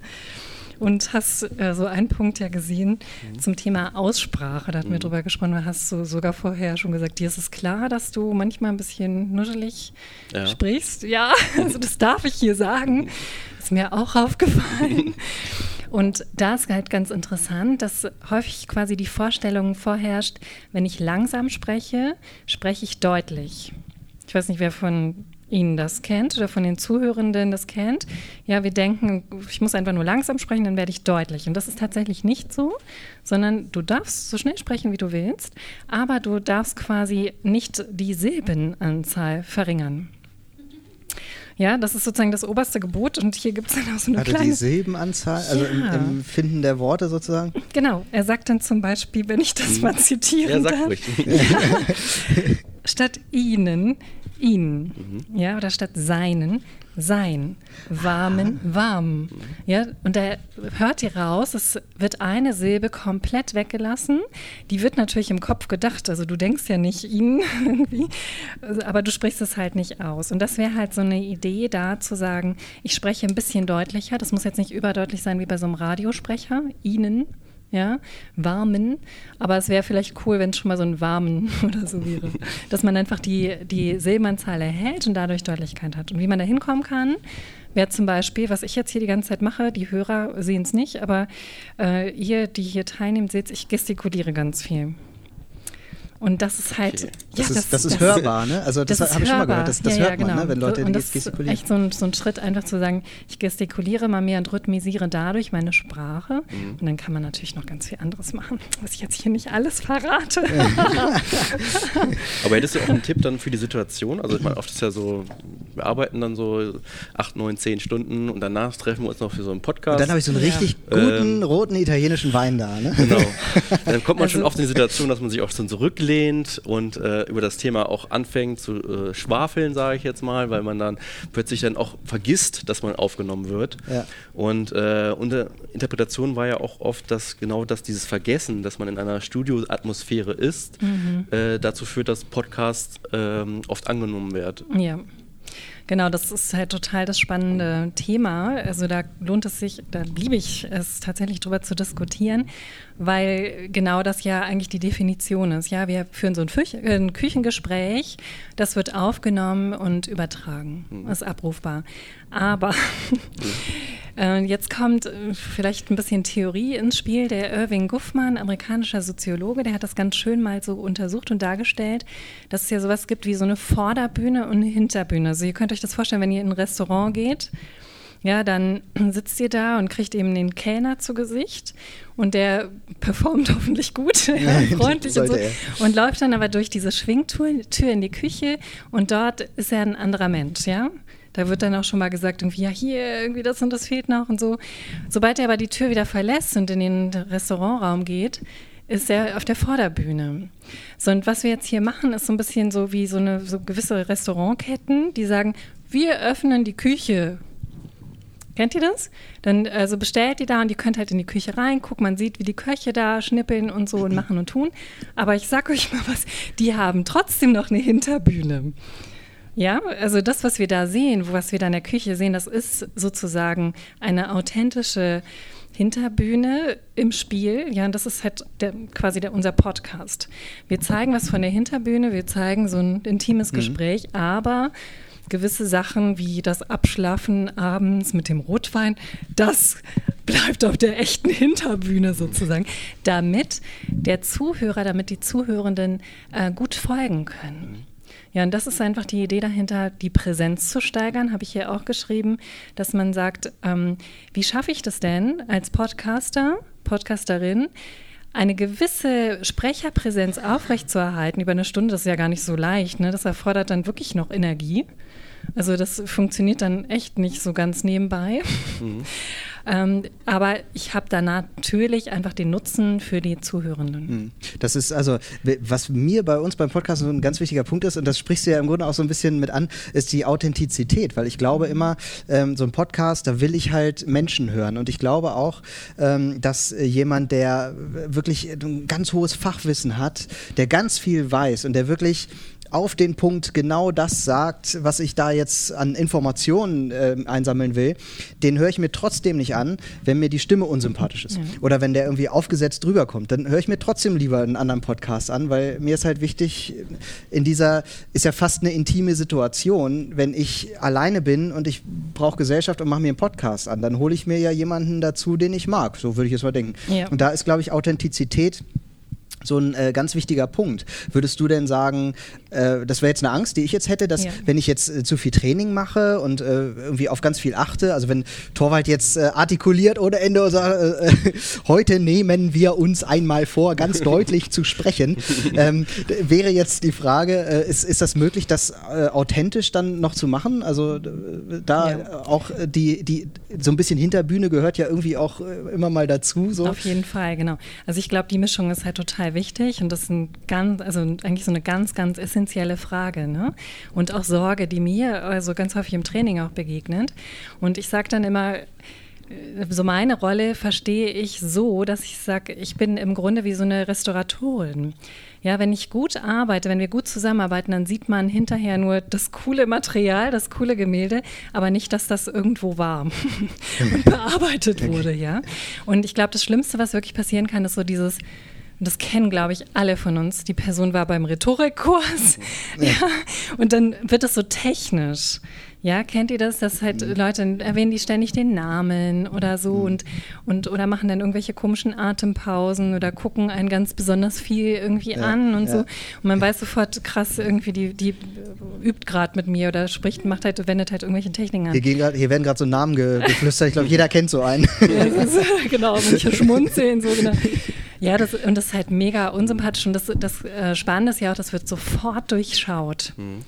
Und hast äh, so einen Punkt ja gesehen mhm. zum Thema Aussprache. Da hatten mhm. wir drüber gesprochen. Da hast du sogar vorher schon gesagt, dir ist es klar, dass du manchmal ein bisschen nuschelig ja. sprichst. Ja, also das darf ich hier sagen. Ist mir auch aufgefallen. Und da ist halt ganz interessant, dass häufig quasi die Vorstellung vorherrscht, wenn ich langsam spreche, spreche ich deutlich. Ich weiß nicht, wer von Ihnen das kennt oder von den Zuhörenden das kennt. Ja, wir denken, ich muss einfach nur langsam sprechen, dann werde ich deutlich. Und das ist tatsächlich nicht so, sondern du darfst so schnell sprechen, wie du willst, aber du darfst quasi nicht die Silbenanzahl verringern. Ja, das ist sozusagen das oberste Gebot und hier gibt es dann auch so eine also kleine... die Silbenanzahl, also ja. im, im, Finden der Worte sozusagen? Genau, er sagt dann zum Beispiel, wenn ich das mhm. mal zitieren ja, darf, statt ihnen ihn, mhm. ja, oder statt seinen, sein, warmen, ah. warm. Mhm. Ja, und da hört ihr raus, es wird eine Silbe komplett weggelassen. Die wird natürlich im Kopf gedacht, also du denkst ja nicht ihn irgendwie, aber du sprichst es halt nicht aus. Und das wäre halt so eine Idee da zu sagen, ich spreche ein bisschen deutlicher, das muss jetzt nicht überdeutlich sein wie bei so einem Radiosprecher, ihnen, ja, warmen. Aber es wäre vielleicht cool, wenn es schon mal so ein warmen oder so wäre. Dass man einfach die, die Silbenanzahl erhält und dadurch Deutlichkeit hat. Und wie man da hinkommen kann, wäre zum Beispiel, was ich jetzt hier die ganze Zeit mache, die Hörer sehen es nicht, aber äh, ihr, die hier teilnehmen, seht, ich gestikuliere ganz viel. Und das ist halt. Okay. Ja, das, ist, das, das ist hörbar, ne? Also das, das habe ich schon mal gehört. Das, das ja, hört ja, man, ne? wenn Leute und das gestikulieren. Ist echt so ein, so ein Schritt, einfach zu sagen, ich gestikuliere mal mehr und rhythmisiere dadurch meine Sprache. Mhm. Und dann kann man natürlich noch ganz viel anderes machen, was ich jetzt hier nicht alles verrate. Aber hättest du auch einen Tipp dann für die Situation? Also ich meine, oft ist ja so, wir arbeiten dann so acht, neun, zehn Stunden und danach treffen wir uns noch für so einen Podcast. Und dann habe ich so einen richtig guten, ähm, roten italienischen Wein da, ne? Genau. Dann kommt man also, schon oft in die Situation, dass man sich auch so zurücklegt ablehnt und äh, über das Thema auch anfängt zu äh, schwafeln, sage ich jetzt mal, weil man dann plötzlich dann auch vergisst, dass man aufgenommen wird. Ja. Und äh, unsere Interpretation war ja auch oft, dass genau das, dieses Vergessen, dass man in einer Studioatmosphäre ist, mhm. Äh, dazu führt, dass Podcast ähm, oft angenommen wird. Ja. Genau, das ist halt total das spannende Thema. Also da lohnt es sich, da liebe ich es tatsächlich drüber zu diskutieren, weil genau das ja eigentlich die Definition ist. Ja, wir führen so ein, Fü ein Küchengespräch, das wird aufgenommen und übertragen, mhm. ist abrufbar. Aber äh, jetzt kommt äh, vielleicht ein bisschen Theorie ins Spiel. Der Irving Guffman, amerikanischer Soziologe, der hat das ganz schön mal so untersucht und dargestellt, dass es ja sowas gibt wie so eine Vorderbühne und eine Hinterbühne. Also ihr könnt euch das vorstellen, wenn ihr in ein Restaurant geht. Ja, dann sitzt ihr da und kriegt eben den Kellner zu Gesicht und der performt hoffentlich gut, ja, freundlich und so er. und läuft dann aber durch diese Schwingtür in die Küche und dort ist er ein anderer Mensch, ja. Da wird dann auch schon mal gesagt, irgendwie, ja, hier, irgendwie das und das fehlt noch und so. Sobald er aber die Tür wieder verlässt und in den Restaurantraum geht, ist er auf der Vorderbühne. So, und was wir jetzt hier machen, ist so ein bisschen so wie so eine so gewisse Restaurantketten, die sagen, wir öffnen die Küche. Kennt ihr das? Dann also bestellt ihr da und ihr könnt halt in die Küche reingucken. Man sieht, wie die Köche da schnippeln und so und machen und tun. Aber ich sag euch mal was, die haben trotzdem noch eine Hinterbühne. Ja, also das, was wir da sehen, was wir da in der Küche sehen, das ist sozusagen eine authentische Hinterbühne im Spiel. Ja, und das ist halt der, quasi der, unser Podcast. Wir zeigen was von der Hinterbühne, wir zeigen so ein intimes mhm. Gespräch, aber gewisse Sachen wie das Abschlafen abends mit dem Rotwein, das bleibt auf der echten Hinterbühne sozusagen, damit der Zuhörer, damit die Zuhörenden äh, gut folgen können. Ja, und das ist einfach die Idee dahinter, die Präsenz zu steigern, habe ich hier auch geschrieben, dass man sagt, ähm, wie schaffe ich das denn als Podcaster, Podcasterin, eine gewisse Sprecherpräsenz aufrechtzuerhalten über eine Stunde, das ist ja gar nicht so leicht. Ne? Das erfordert dann wirklich noch Energie. Also das funktioniert dann echt nicht so ganz nebenbei. Mhm. Ähm, aber ich habe da natürlich einfach den Nutzen für die Zuhörenden. Hm. Das ist also, was mir bei uns beim Podcast so ein ganz wichtiger Punkt ist, und das sprichst du ja im Grunde auch so ein bisschen mit an, ist die Authentizität, weil ich glaube immer, ähm, so ein Podcast, da will ich halt Menschen hören. Und ich glaube auch, ähm, dass jemand, der wirklich ein ganz hohes Fachwissen hat, der ganz viel weiß und der wirklich auf den Punkt genau das sagt, was ich da jetzt an Informationen äh, einsammeln will, den höre ich mir trotzdem nicht an, wenn mir die Stimme unsympathisch ist. Ja. Oder wenn der irgendwie aufgesetzt drüber kommt. Dann höre ich mir trotzdem lieber einen anderen Podcast an, weil mir ist halt wichtig, in dieser, ist ja fast eine intime Situation, wenn ich alleine bin und ich brauche Gesellschaft und mache mir einen Podcast an, dann hole ich mir ja jemanden dazu, den ich mag. So würde ich es mal denken. Ja. Und da ist, glaube ich, Authentizität so ein äh, ganz wichtiger Punkt. Würdest du denn sagen, äh, das wäre jetzt eine Angst, die ich jetzt hätte, dass ja. wenn ich jetzt äh, zu viel Training mache und äh, irgendwie auf ganz viel achte, also wenn Torwald jetzt äh, artikuliert ohne Ende sagt, äh, heute nehmen wir uns einmal vor, ganz deutlich zu sprechen, ähm, wäre jetzt die Frage, ist, ist das möglich, das authentisch dann noch zu machen? Also da ja. auch die, die, so ein bisschen Hinterbühne gehört ja irgendwie auch immer mal dazu. So. Auf jeden Fall, genau. Also ich glaube, die Mischung ist halt total wichtig und das ist ein ganz, also eigentlich so eine ganz, ganz essentielle Frage. Ne? Und auch Sorge, die mir also ganz häufig im Training auch begegnet. Und ich sage dann immer, äh, so meine Rolle verstehe ich so, dass ich sage, ich bin im Grunde wie so eine Restauratorin. Ja, wenn ich gut arbeite, wenn wir gut zusammenarbeiten, dann sieht man hinterher nur das coole Material, das coole Gemälde, aber nicht, dass das irgendwo war und bearbeitet wurde, ja. Und ich glaube, das Schlimmste, was wirklich passieren kann, ist so dieses und das kennen, glaube ich, alle von uns. Die Person war beim Rhetorikkurs. Ja. ja. Und dann wird es so technisch. Ja, kennt ihr das, dass halt mhm. Leute erwähnen die ständig den Namen oder so mhm. und, und oder machen dann irgendwelche komischen Atempausen oder gucken einen ganz besonders viel irgendwie ja, an und ja. so. Und man weiß sofort, krass, irgendwie, die, die übt gerade mit mir oder spricht, macht halt, wendet halt irgendwelche Techniken an. Hier, grad, hier werden gerade so Namen ge geflüstert, ich glaube, jeder kennt so einen. Ja, ist, genau, manche schmunzeln so genau. Ja, das, und das ist halt mega unsympathisch und das, das äh, Spannende ist ja auch, das wird sofort durchschaut. Mhm.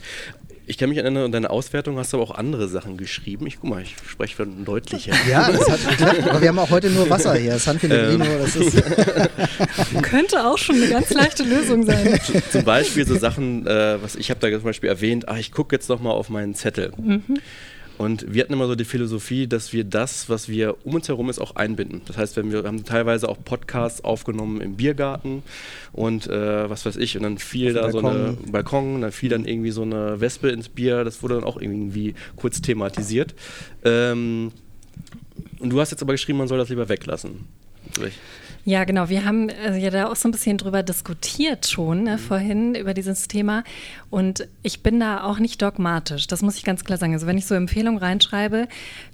Ich kann mich erinnern, in deiner Auswertung hast du aber auch andere Sachen geschrieben. Ich guck mal, ich spreche von deutlicher. Ja, das hat geklappt, aber wir haben auch heute nur Wasser hier. San Pellegrino, ähm. das ist. Könnte auch schon eine ganz leichte Lösung sein. Zum Beispiel so Sachen, äh, was ich habe da zum Beispiel erwähnt, ach, ich gucke jetzt noch mal auf meinen Zettel. Mhm. Und wir hatten immer so die Philosophie, dass wir das, was wir um uns herum ist, auch einbinden. Das heißt, wenn wir haben teilweise auch Podcasts aufgenommen im Biergarten und äh, was weiß ich, und dann fiel da Balkon. so eine Balkon, dann fiel dann irgendwie so eine Wespe ins Bier, das wurde dann auch irgendwie kurz thematisiert. Ähm, und du hast jetzt aber geschrieben, man soll das lieber weglassen. Vielleicht. Ja, genau. Wir haben äh, ja da auch so ein bisschen drüber diskutiert schon ne, mhm. vorhin über dieses Thema. Und ich bin da auch nicht dogmatisch. Das muss ich ganz klar sagen. Also wenn ich so Empfehlungen reinschreibe,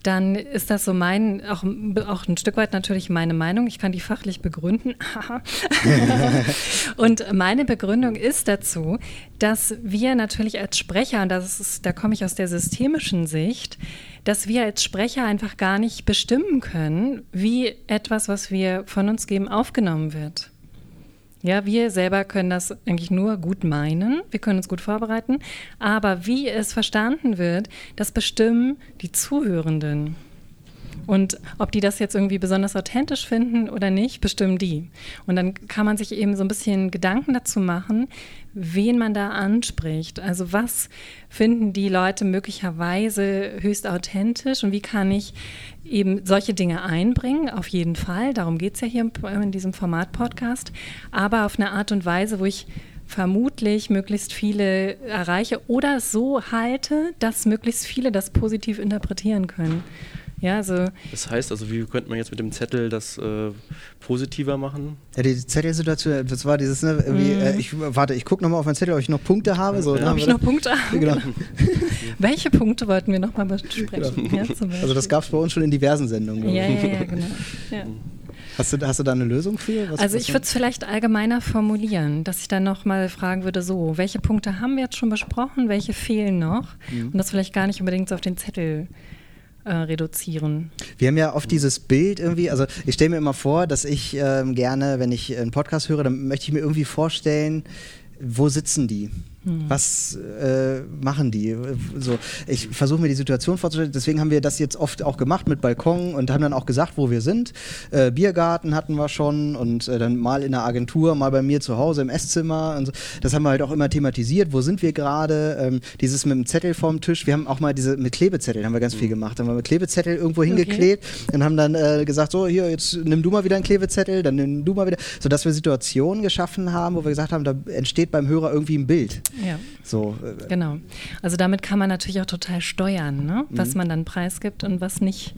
dann ist das so mein, auch, auch ein Stück weit natürlich meine Meinung. Ich kann die fachlich begründen. und meine Begründung ist dazu, dass wir natürlich als Sprecher, und das ist, da komme ich aus der systemischen Sicht, dass wir als Sprecher einfach gar nicht bestimmen können, wie etwas, was wir von uns geben, aufgenommen wird. Ja, wir selber können das eigentlich nur gut meinen, wir können uns gut vorbereiten, aber wie es verstanden wird, das bestimmen die Zuhörenden. Und ob die das jetzt irgendwie besonders authentisch finden oder nicht, bestimmen die. Und dann kann man sich eben so ein bisschen Gedanken dazu machen, wen man da anspricht. Also was finden die Leute möglicherweise höchst authentisch und wie kann ich eben solche Dinge einbringen? Auf jeden Fall, darum geht es ja hier in diesem Format-Podcast, aber auf eine Art und Weise, wo ich vermutlich möglichst viele erreiche oder so halte, dass möglichst viele das positiv interpretieren können. Ja, also das heißt also, wie könnte man jetzt mit dem Zettel das äh, positiver machen? Ja, die Zettelsituation, das war dieses, ne, irgendwie, mhm. äh, ich, warte, ich gucke nochmal auf mein Zettel, ob ich noch Punkte habe. So, ja. ne, ob ich noch Punkte habe? Genau. Welche Punkte wollten wir nochmal besprechen? Genau. Ja, also das gab es bei uns schon in diversen Sendungen. Ja, ja, ja, genau. Ja. Hast du, hast du da eine Lösung für? Was, also ich würde es vielleicht allgemeiner formulieren, dass ich dann nochmal fragen würde, so, welche Punkte haben wir jetzt schon besprochen, welche fehlen noch? Mhm. Und das vielleicht gar nicht unbedingt so auf den Zettel äh, reduzieren. Wir haben ja oft dieses Bild irgendwie, also ich stelle mir immer vor, dass ich ähm, gerne, wenn ich einen Podcast höre, dann möchte ich mir irgendwie vorstellen, wo sitzen die? Hm. Was äh, machen die? So, ich versuche mir die Situation vorzustellen. Deswegen haben wir das jetzt oft auch gemacht mit Balkon und haben dann auch gesagt, wo wir sind. Äh, Biergarten hatten wir schon und äh, dann mal in der Agentur, mal bei mir zu Hause im Esszimmer. Und so. Das haben wir halt auch immer thematisiert. Wo sind wir gerade? Ähm, dieses mit dem Zettel vorm Tisch. Wir haben auch mal diese mit Klebezetteln haben wir ganz viel hm. gemacht. Haben wir mit Klebezettel irgendwo hingeklebt okay. und haben dann äh, gesagt, so hier jetzt nimm du mal wieder einen Klebezettel, dann nimm du mal wieder, so dass wir Situationen geschaffen haben, wo wir gesagt haben, da entsteht beim Hörer irgendwie ein Bild. Ja. So, äh, genau. Also damit kann man natürlich auch total steuern, ne? was mhm. man dann preisgibt und was nicht.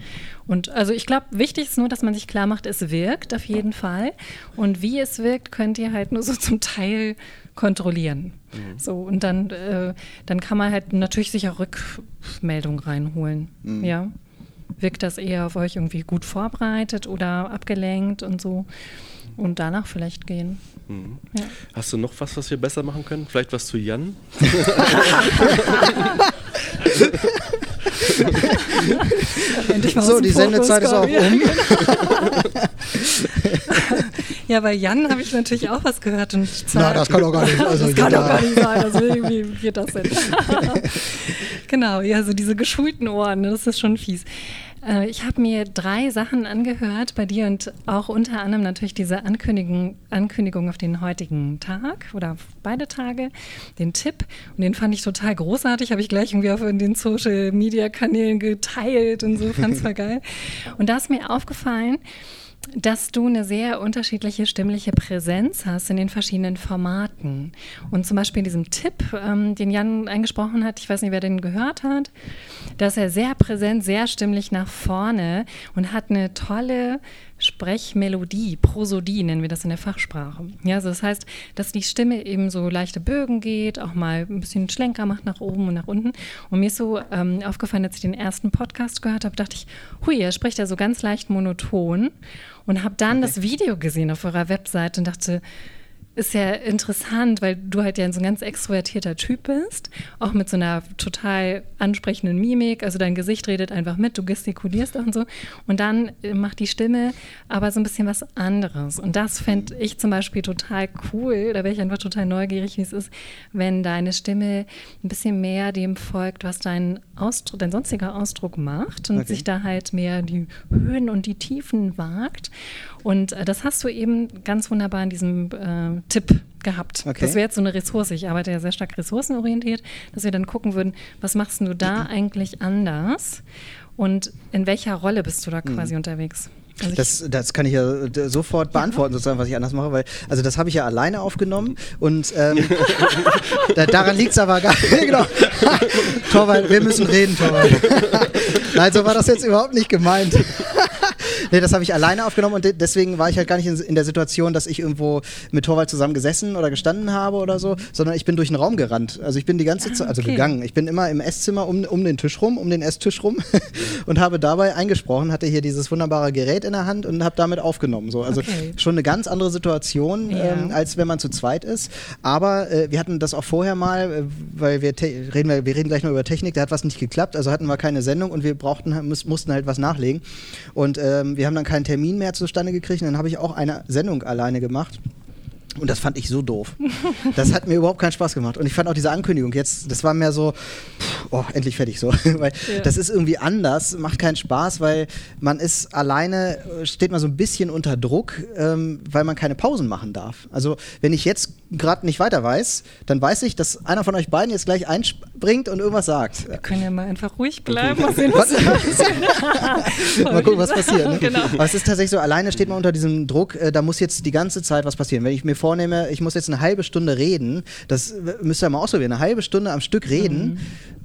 Und also ich glaube, wichtig ist nur, dass man sich klar macht, es wirkt auf jeden Fall. Und wie es wirkt, könnt ihr halt nur so zum Teil kontrollieren. Mhm. So, und dann, äh, dann kann man halt natürlich sich auch Rückmeldung reinholen. Mhm. Ja. Wirkt das eher auf euch irgendwie gut vorbereitet oder abgelenkt und so? Und danach vielleicht gehen. Mhm. Ja. Hast du noch was, was wir besser machen können? Vielleicht was zu Jan? so, die Sendezeit ist auch um. ja, bei Jan habe ich natürlich auch was gehört. Und Nein, das kann doch gar nicht sein. Also das kann doch gar nicht sein. Also wie geht das denn? genau, ja, so diese geschulten Ohren, ne, das ist schon fies. Äh, ich habe mir drei Sachen angehört bei dir und auch unter anderem natürlich diese Ankündigung, Ankündigung auf den heutigen Tag oder auf beide Tage, den Tipp. Und den fand ich total großartig, habe ich gleich irgendwie auf den Social Media Kanälen geteilt und so, fand es voll geil. Und da ist mir aufgefallen, dass du eine sehr unterschiedliche stimmliche Präsenz hast in den verschiedenen Formaten. Und zum Beispiel in diesem Tipp, ähm, den Jan eingesprochen hat, ich weiß nicht, wer den gehört hat, dass er sehr präsent, sehr stimmlich nach vorne und hat eine tolle Sprechmelodie, Prosodie nennen wir das in der Fachsprache. Ja, also das heißt, dass die Stimme eben so leichte Bögen geht, auch mal ein bisschen Schlenker macht nach oben und nach unten. Und mir ist so ähm, aufgefallen, als ich den ersten Podcast gehört habe, dachte ich, hui, er spricht ja so ganz leicht monoton und habe dann okay. das Video gesehen auf eurer Webseite und dachte, ist ja interessant, weil du halt ja so ein ganz extrovertierter Typ bist, auch mit so einer total ansprechenden Mimik. Also dein Gesicht redet einfach mit, du gestikulierst auch und so. Und dann äh, macht die Stimme aber so ein bisschen was anderes. Und das fände ich zum Beispiel total cool. Da wäre ich einfach total neugierig, wie es ist, wenn deine Stimme ein bisschen mehr dem folgt, was dein, Ausdruck, dein sonstiger Ausdruck macht und okay. sich da halt mehr die Höhen und die Tiefen wagt. Und äh, das hast du eben ganz wunderbar in diesem äh, Tipp gehabt. Okay. Das wäre jetzt so eine Ressource. Ich arbeite ja sehr stark ressourcenorientiert, dass wir dann gucken würden, was machst du da eigentlich anders und in welcher Rolle bist du da quasi mhm. unterwegs? Also das, das kann ich ja sofort beantworten, sozusagen, was ich anders mache, weil, also das habe ich ja alleine aufgenommen und ähm, da, daran liegt es aber gar nicht. genau. Torwald, wir müssen reden, Torwald. Nein, so war das jetzt überhaupt nicht gemeint. Nee, das habe ich alleine aufgenommen und deswegen war ich halt gar nicht in, in, der Situation, dass ich irgendwo mit Torwald zusammen gesessen oder gestanden habe oder so, sondern ich bin durch den Raum gerannt. Also ich bin die ganze Zeit, also okay. gegangen. Ich bin immer im Esszimmer um, um den Tisch rum, um den Esstisch rum und habe dabei eingesprochen, hatte hier dieses wunderbare Gerät in der Hand und habe damit aufgenommen. So. Also okay. schon eine ganz andere Situation, ja. ähm, als wenn man zu zweit ist. Aber äh, wir hatten das auch vorher mal, äh, weil wir reden, wir, wir reden gleich noch über Technik, da hat was nicht geklappt, also hatten wir keine Sendung und wir brauchten, mussten halt was nachlegen. Und ähm, wir haben dann keinen Termin mehr zustande gekriegt und dann habe ich auch eine Sendung alleine gemacht. Und das fand ich so doof. Das hat mir überhaupt keinen Spaß gemacht. Und ich fand auch diese Ankündigung jetzt, das war mehr so, pff, oh, endlich fertig so. weil ja. das ist irgendwie anders, macht keinen Spaß, weil man ist alleine, steht man so ein bisschen unter Druck, ähm, weil man keine Pausen machen darf. Also wenn ich jetzt gerade nicht weiter weiß, dann weiß ich, dass einer von euch beiden jetzt gleich einspringt und irgendwas sagt. Wir können ja mal einfach ruhig bleiben. Mal, sehen, was mal gucken, was passiert. Ne? Genau. Aber es ist tatsächlich so, alleine steht man unter diesem Druck, äh, da muss jetzt die ganze Zeit was passieren. Wenn ich mir vornehme, ich muss jetzt eine halbe Stunde reden, das müsst ihr mal ausprobieren, eine halbe Stunde am Stück reden mhm.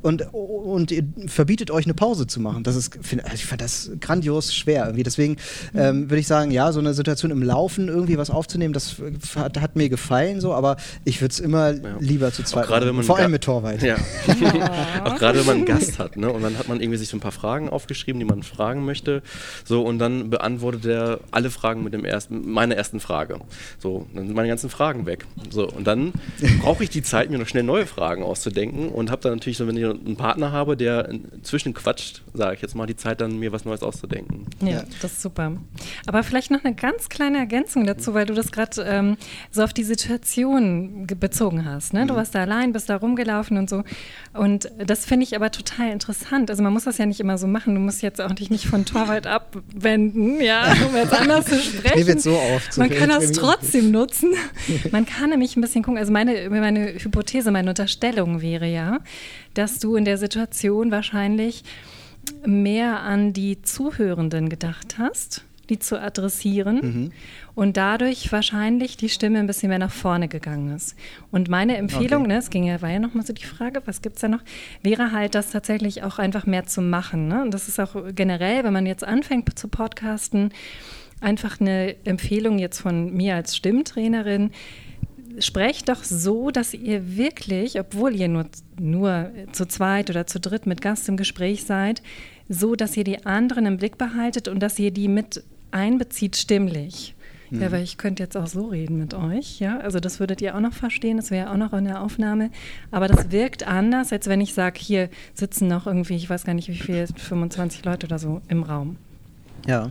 und, und ihr verbietet euch eine Pause zu machen. Das ist, find, ich fand das grandios schwer irgendwie. Deswegen mhm. ähm, würde ich sagen, ja, so eine Situation im Laufen irgendwie was aufzunehmen, das hat, hat mir gefallen so, aber ich würde es immer ja. lieber zu zweit machen. Vor allem mit Torwald. Ja. auch gerade wenn man einen Gast hat, ne? Und dann hat man irgendwie sich so ein paar Fragen aufgeschrieben, die man fragen möchte. So, und dann beantwortet er alle Fragen mit dem ersten, meiner ersten Frage. So, dann sind meine ganzen Fragen weg. So, und dann brauche ich die Zeit, mir noch schnell neue Fragen auszudenken und habe dann natürlich so, wenn ich einen Partner habe, der inzwischen quatscht, sage ich jetzt mal, die Zeit dann mir was Neues auszudenken. Ja, ja, das ist super. Aber vielleicht noch eine ganz kleine Ergänzung dazu, weil du das gerade ähm, so auf die Situation bezogen hast. Ne? Du mhm. warst da allein, bist da rumgelaufen und so. Und das finde ich aber total interessant. Also man muss das ja nicht immer so machen. Du musst jetzt auch dich nicht von Torwald abwenden, ja, um jetzt anders zu sprechen. Wird so oft, man kann das trotzdem nutzen. Man kann nämlich ein bisschen gucken. Also meine, meine Hypothese, meine Unterstellung wäre ja, dass du in der Situation wahrscheinlich mehr an die Zuhörenden gedacht hast, die zu adressieren mhm. und dadurch wahrscheinlich die Stimme ein bisschen mehr nach vorne gegangen ist. Und meine Empfehlung, okay. ne, es ging ja, war ja nochmal so die Frage, was gibt es da noch, wäre halt, das tatsächlich auch einfach mehr zu machen. Ne? Und das ist auch generell, wenn man jetzt anfängt zu podcasten, einfach eine Empfehlung jetzt von mir als Stimmtrainerin, sprecht doch so, dass ihr wirklich, obwohl ihr nur, nur zu zweit oder zu dritt mit Gast im Gespräch seid, so, dass ihr die anderen im Blick behaltet und dass ihr die mit einbezieht stimmlich. Mhm. Ja, weil ich könnte jetzt auch so reden mit euch, ja. Also das würdet ihr auch noch verstehen, das wäre auch noch in der Aufnahme. Aber das wirkt anders, als wenn ich sage, hier sitzen noch irgendwie, ich weiß gar nicht wie viel, 25 Leute oder so im Raum. Ja.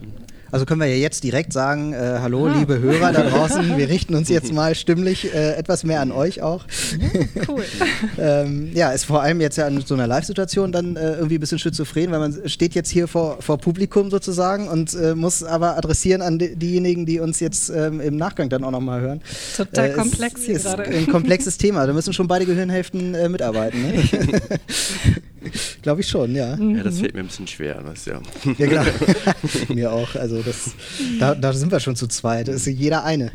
Also können wir ja jetzt direkt sagen, äh, hallo ah. liebe Hörer da draußen, wir richten uns jetzt mal stimmlich äh, etwas mehr an euch auch. Cool. ähm, ja, ist vor allem jetzt ja in so einer Live-Situation dann äh, irgendwie ein bisschen schizophren, weil man steht jetzt hier vor, vor Publikum sozusagen und äh, muss aber adressieren an die, diejenigen, die uns jetzt ähm, im Nachgang dann auch nochmal hören. Total äh, komplex hier gerade. Ein komplexes Thema, da müssen schon beide Gehirnhälften äh, mitarbeiten. Ne? Glaube ich schon, ja. Ja, das fällt mir ein bisschen schwer. Das, ja. ja, genau. mir auch. Also das, da, da, sind wir schon zu zweit. Das ist jeder eine.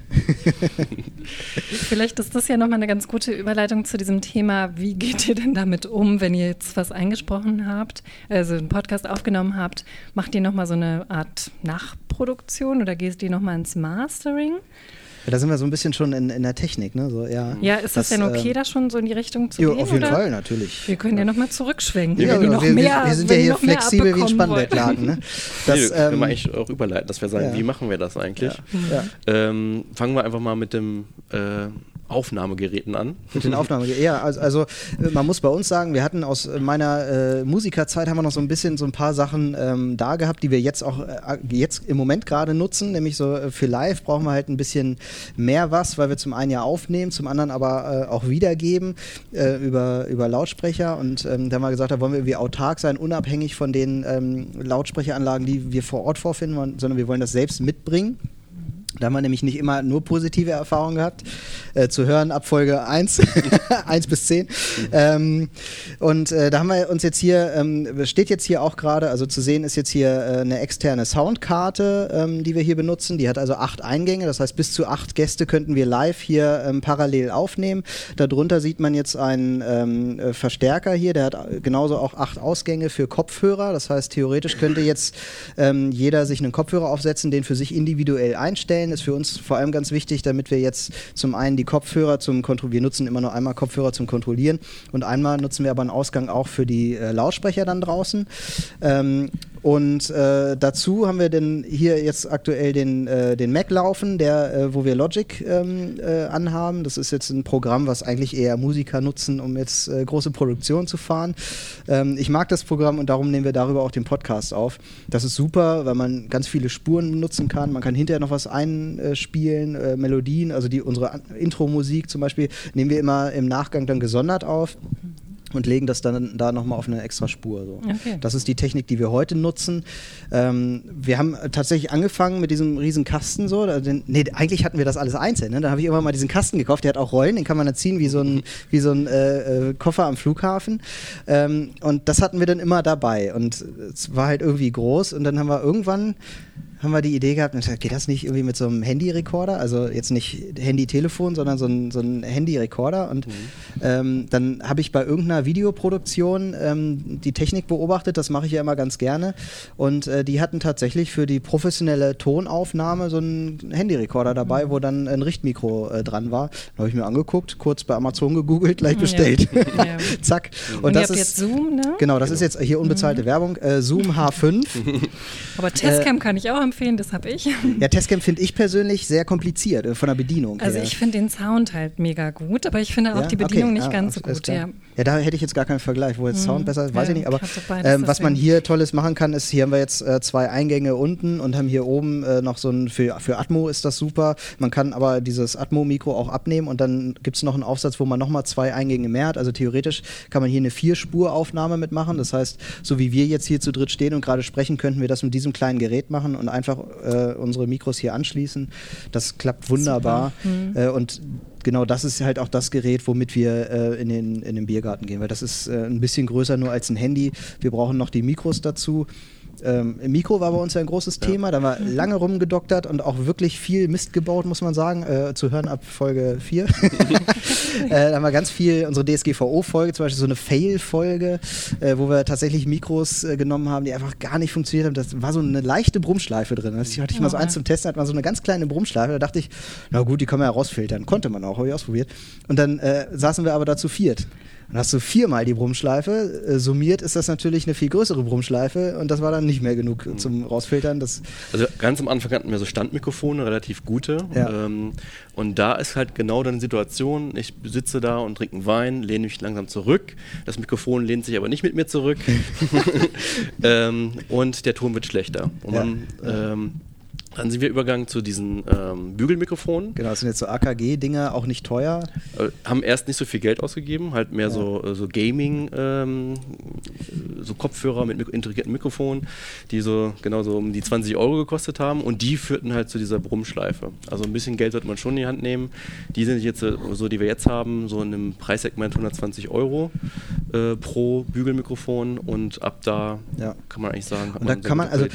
Vielleicht ist das ja nochmal eine ganz gute Überleitung zu diesem Thema. Wie geht ihr denn damit um, wenn ihr jetzt was eingesprochen habt, also einen Podcast aufgenommen habt? Macht ihr nochmal so eine Art Nachproduktion oder geht ihr nochmal ins Mastering? Ja, da sind wir so ein bisschen schon in, in der Technik, ne? So, ja, ja, ist das, das denn okay, äh, da schon so in die Richtung zu jo, gehen? Auf jeden oder? Fall, natürlich. Wir können ja nochmal zurückschwenken. Ja, wenn genau. wir, mehr, wir, sind ja hier flexibel wie ein Spannbettlaken. Ne? Das, nee, ähm, können wir eigentlich auch überleiten, dass wir sagen, ja. wie machen wir das eigentlich? Ja. Ähm, fangen wir einfach mal mit dem äh, Aufnahmegeräten an. Mit den Aufnahmegeräten, ja. Also, also, äh, man muss bei uns sagen, wir hatten aus meiner äh, Musikerzeit haben wir noch so ein bisschen so ein paar Sachen ähm, da gehabt, die wir jetzt auch äh, jetzt im Moment gerade nutzen. Nämlich so äh, für live brauchen wir halt ein bisschen mehr was, weil wir zum einen ja aufnehmen, zum anderen aber äh, auch wiedergeben äh, über, über Lautsprecher. Und ähm, da haben wir gesagt, da wollen wir irgendwie autark sein, unabhängig von den ähm, Lautsprecheranlagen, die wir vor Ort vorfinden, sondern wir wollen das selbst mitbringen. Da haben wir nämlich nicht immer nur positive Erfahrungen gehabt. Äh, zu hören ab Folge 1, 1 bis 10. Ähm, und äh, da haben wir uns jetzt hier, ähm, steht jetzt hier auch gerade, also zu sehen ist jetzt hier äh, eine externe Soundkarte, ähm, die wir hier benutzen. Die hat also acht Eingänge, das heißt bis zu acht Gäste könnten wir live hier ähm, parallel aufnehmen. Darunter sieht man jetzt einen ähm, äh, Verstärker hier, der hat genauso auch acht Ausgänge für Kopfhörer. Das heißt, theoretisch könnte jetzt ähm, jeder sich einen Kopfhörer aufsetzen, den für sich individuell einstellen stellen, ist für uns vor allem ganz wichtig, damit wir jetzt zum einen die Kopfhörer zum Kontrollieren, wir nutzen immer nur einmal Kopfhörer zum Kontrollieren und einmal nutzen wir aber einen Ausgang auch für die äh, Lautsprecher dann draußen. Ähm, und äh, dazu haben wir denn hier jetzt aktuell den, äh, den Mac laufen, der, äh, wo wir Logic ähm, äh, anhaben. Das ist jetzt ein Programm, was eigentlich eher Musiker nutzen, um jetzt äh, große Produktionen zu fahren. Ähm, ich mag das Programm und darum nehmen wir darüber auch den Podcast auf. Das ist super, weil man ganz viele Spuren benutzen kann. Man kann hinterher noch was einspielen, äh, Melodien, also die unsere Intro-Musik zum Beispiel nehmen wir immer im Nachgang dann gesondert auf und legen das dann da nochmal auf eine extra Spur. So. Okay. Das ist die Technik, die wir heute nutzen. Ähm, wir haben tatsächlich angefangen mit diesem riesen Kasten so. Den, nee, eigentlich hatten wir das alles einzeln. Ne? Da habe ich immer mal diesen Kasten gekauft, der hat auch Rollen, den kann man dann ziehen wie so ein, wie so ein äh, äh, Koffer am Flughafen. Ähm, und das hatten wir dann immer dabei. Und es war halt irgendwie groß und dann haben wir irgendwann haben wir die Idee gehabt, geht das nicht irgendwie mit so einem Handy-Rekorder? Also jetzt nicht Handy-Telefon, sondern so ein, so ein Handy-Rekorder. Und mhm. ähm, dann habe ich bei irgendeiner Videoproduktion ähm, die Technik beobachtet, das mache ich ja immer ganz gerne. Und äh, die hatten tatsächlich für die professionelle Tonaufnahme so einen Handy-Rekorder dabei, mhm. wo dann ein Richtmikro äh, dran war. Da habe ich mir angeguckt, kurz bei Amazon gegoogelt, gleich bestellt. Ja. Ja. Zack. Und, Und das ist jetzt Zoom, ne? Genau, das ist jetzt hier unbezahlte mhm. Werbung. Äh, Zoom H5. Aber Testcam äh, kann ich auch empfehlen empfehlen, das habe ich. Ja, Testcam finde ich persönlich sehr kompliziert äh, von der Bedienung Also her. ich finde den Sound halt mega gut, aber ich finde auch ja? die Bedienung okay. nicht ah, ganz so gut. Ja. ja, da hätte ich jetzt gar keinen Vergleich. Wo jetzt mhm. Sound besser ist, weiß ich nicht. Aber ähm, was man hier Tolles machen kann, ist, hier haben wir jetzt äh, zwei Eingänge unten und haben hier oben äh, noch so ein, für, für Atmo ist das super. Man kann aber dieses Atmo-Mikro auch abnehmen und dann gibt es noch einen Aufsatz, wo man nochmal zwei Eingänge mehr hat. Also theoretisch kann man hier eine Vier-Spur-Aufnahme mitmachen. Das heißt, so wie wir jetzt hier zu dritt stehen und gerade sprechen, könnten wir das mit diesem kleinen Gerät machen und einfach äh, unsere Mikros hier anschließen. Das klappt wunderbar. Mhm. Äh, und genau das ist halt auch das Gerät, womit wir äh, in, den, in den Biergarten gehen, weil das ist äh, ein bisschen größer nur als ein Handy. Wir brauchen noch die Mikros dazu. Ähm, Mikro war bei uns ja ein großes ja. Thema, da haben wir mhm. lange rumgedoktert und auch wirklich viel Mist gebaut, muss man sagen, äh, zu hören ab Folge 4. äh, da haben wir ganz viel, unsere DSGVO-Folge, zum Beispiel so eine Fail-Folge, äh, wo wir tatsächlich Mikros äh, genommen haben, die einfach gar nicht funktioniert haben. Das war so eine leichte Brummschleife drin. Das hatte ich mal so eins zum Testen, hat man so eine ganz kleine Brummschleife, da dachte ich, na gut, die kann man ja rausfiltern. Konnte man auch, habe ich ausprobiert. Und dann äh, saßen wir aber dazu viert. Dann hast du viermal die Brummschleife. Äh, summiert ist das natürlich eine viel größere Brummschleife und das war dann nicht mehr genug mhm. zum Rausfiltern. Das also ganz am Anfang hatten wir so Standmikrofone, relativ gute. Ja. Ähm, und da ist halt genau dann die Situation, ich sitze da und trinke einen Wein, lehne mich langsam zurück. Das Mikrofon lehnt sich aber nicht mit mir zurück. ähm, und der Ton wird schlechter. Und ja. man ähm, dann sind wir übergegangen zu diesen ähm, Bügelmikrofonen. Genau, das sind jetzt so AKG-Dinger, auch nicht teuer. Äh, haben erst nicht so viel Geld ausgegeben, halt mehr ja. so, äh, so Gaming, ähm, so Kopfhörer mit integrierten Mikrofonen, die so genau so um die 20 Euro gekostet haben und die führten halt zu dieser Brummschleife. Also ein bisschen Geld sollte man schon in die Hand nehmen. Die sind jetzt äh, so, die wir jetzt haben, so in einem Preissegment 120 Euro äh, pro Bügelmikrofon und ab da ja. kann man eigentlich sagen, und da kann man, also,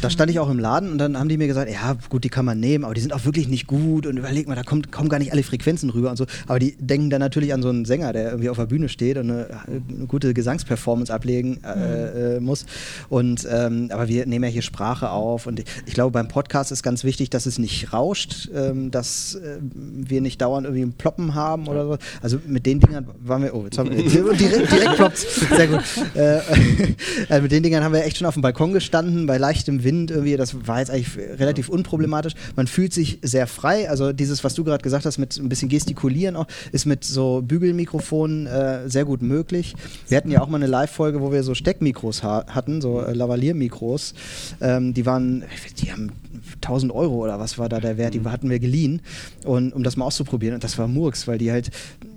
da stand ich auch im Laden und dann haben die mir gesagt, gesagt, ja, gut, die kann man nehmen, aber die sind auch wirklich nicht gut und überleg mal, da kommt, kommen gar nicht alle Frequenzen rüber und so. Aber die denken dann natürlich an so einen Sänger, der irgendwie auf der Bühne steht und eine, eine gute Gesangsperformance ablegen äh, mhm. muss. Und ähm, aber wir nehmen ja hier Sprache auf und ich, glaube, beim Podcast ist ganz wichtig, dass es nicht rauscht, ähm, dass äh, wir nicht dauernd irgendwie ein Ploppen haben oder so. Also mit den Dingern waren wir, oh, jetzt haben wir direkt, direkt ploppt, sehr gut. Äh, also mit den Dingern haben wir echt schon auf dem Balkon gestanden, bei leichtem Wind irgendwie, das war jetzt eigentlich relativ relativ unproblematisch. Man fühlt sich sehr frei. Also dieses, was du gerade gesagt hast, mit ein bisschen gestikulieren auch, ist mit so Bügelmikrofonen äh, sehr gut möglich. Wir hatten ja auch mal eine Live-Folge, wo wir so Steckmikros ha hatten, so äh, Lavalier-Mikros. Ähm, die waren, die haben 1000 Euro oder was war da der Wert, die hatten wir geliehen, und, um das mal auszuprobieren. Und das war Murks, weil die halt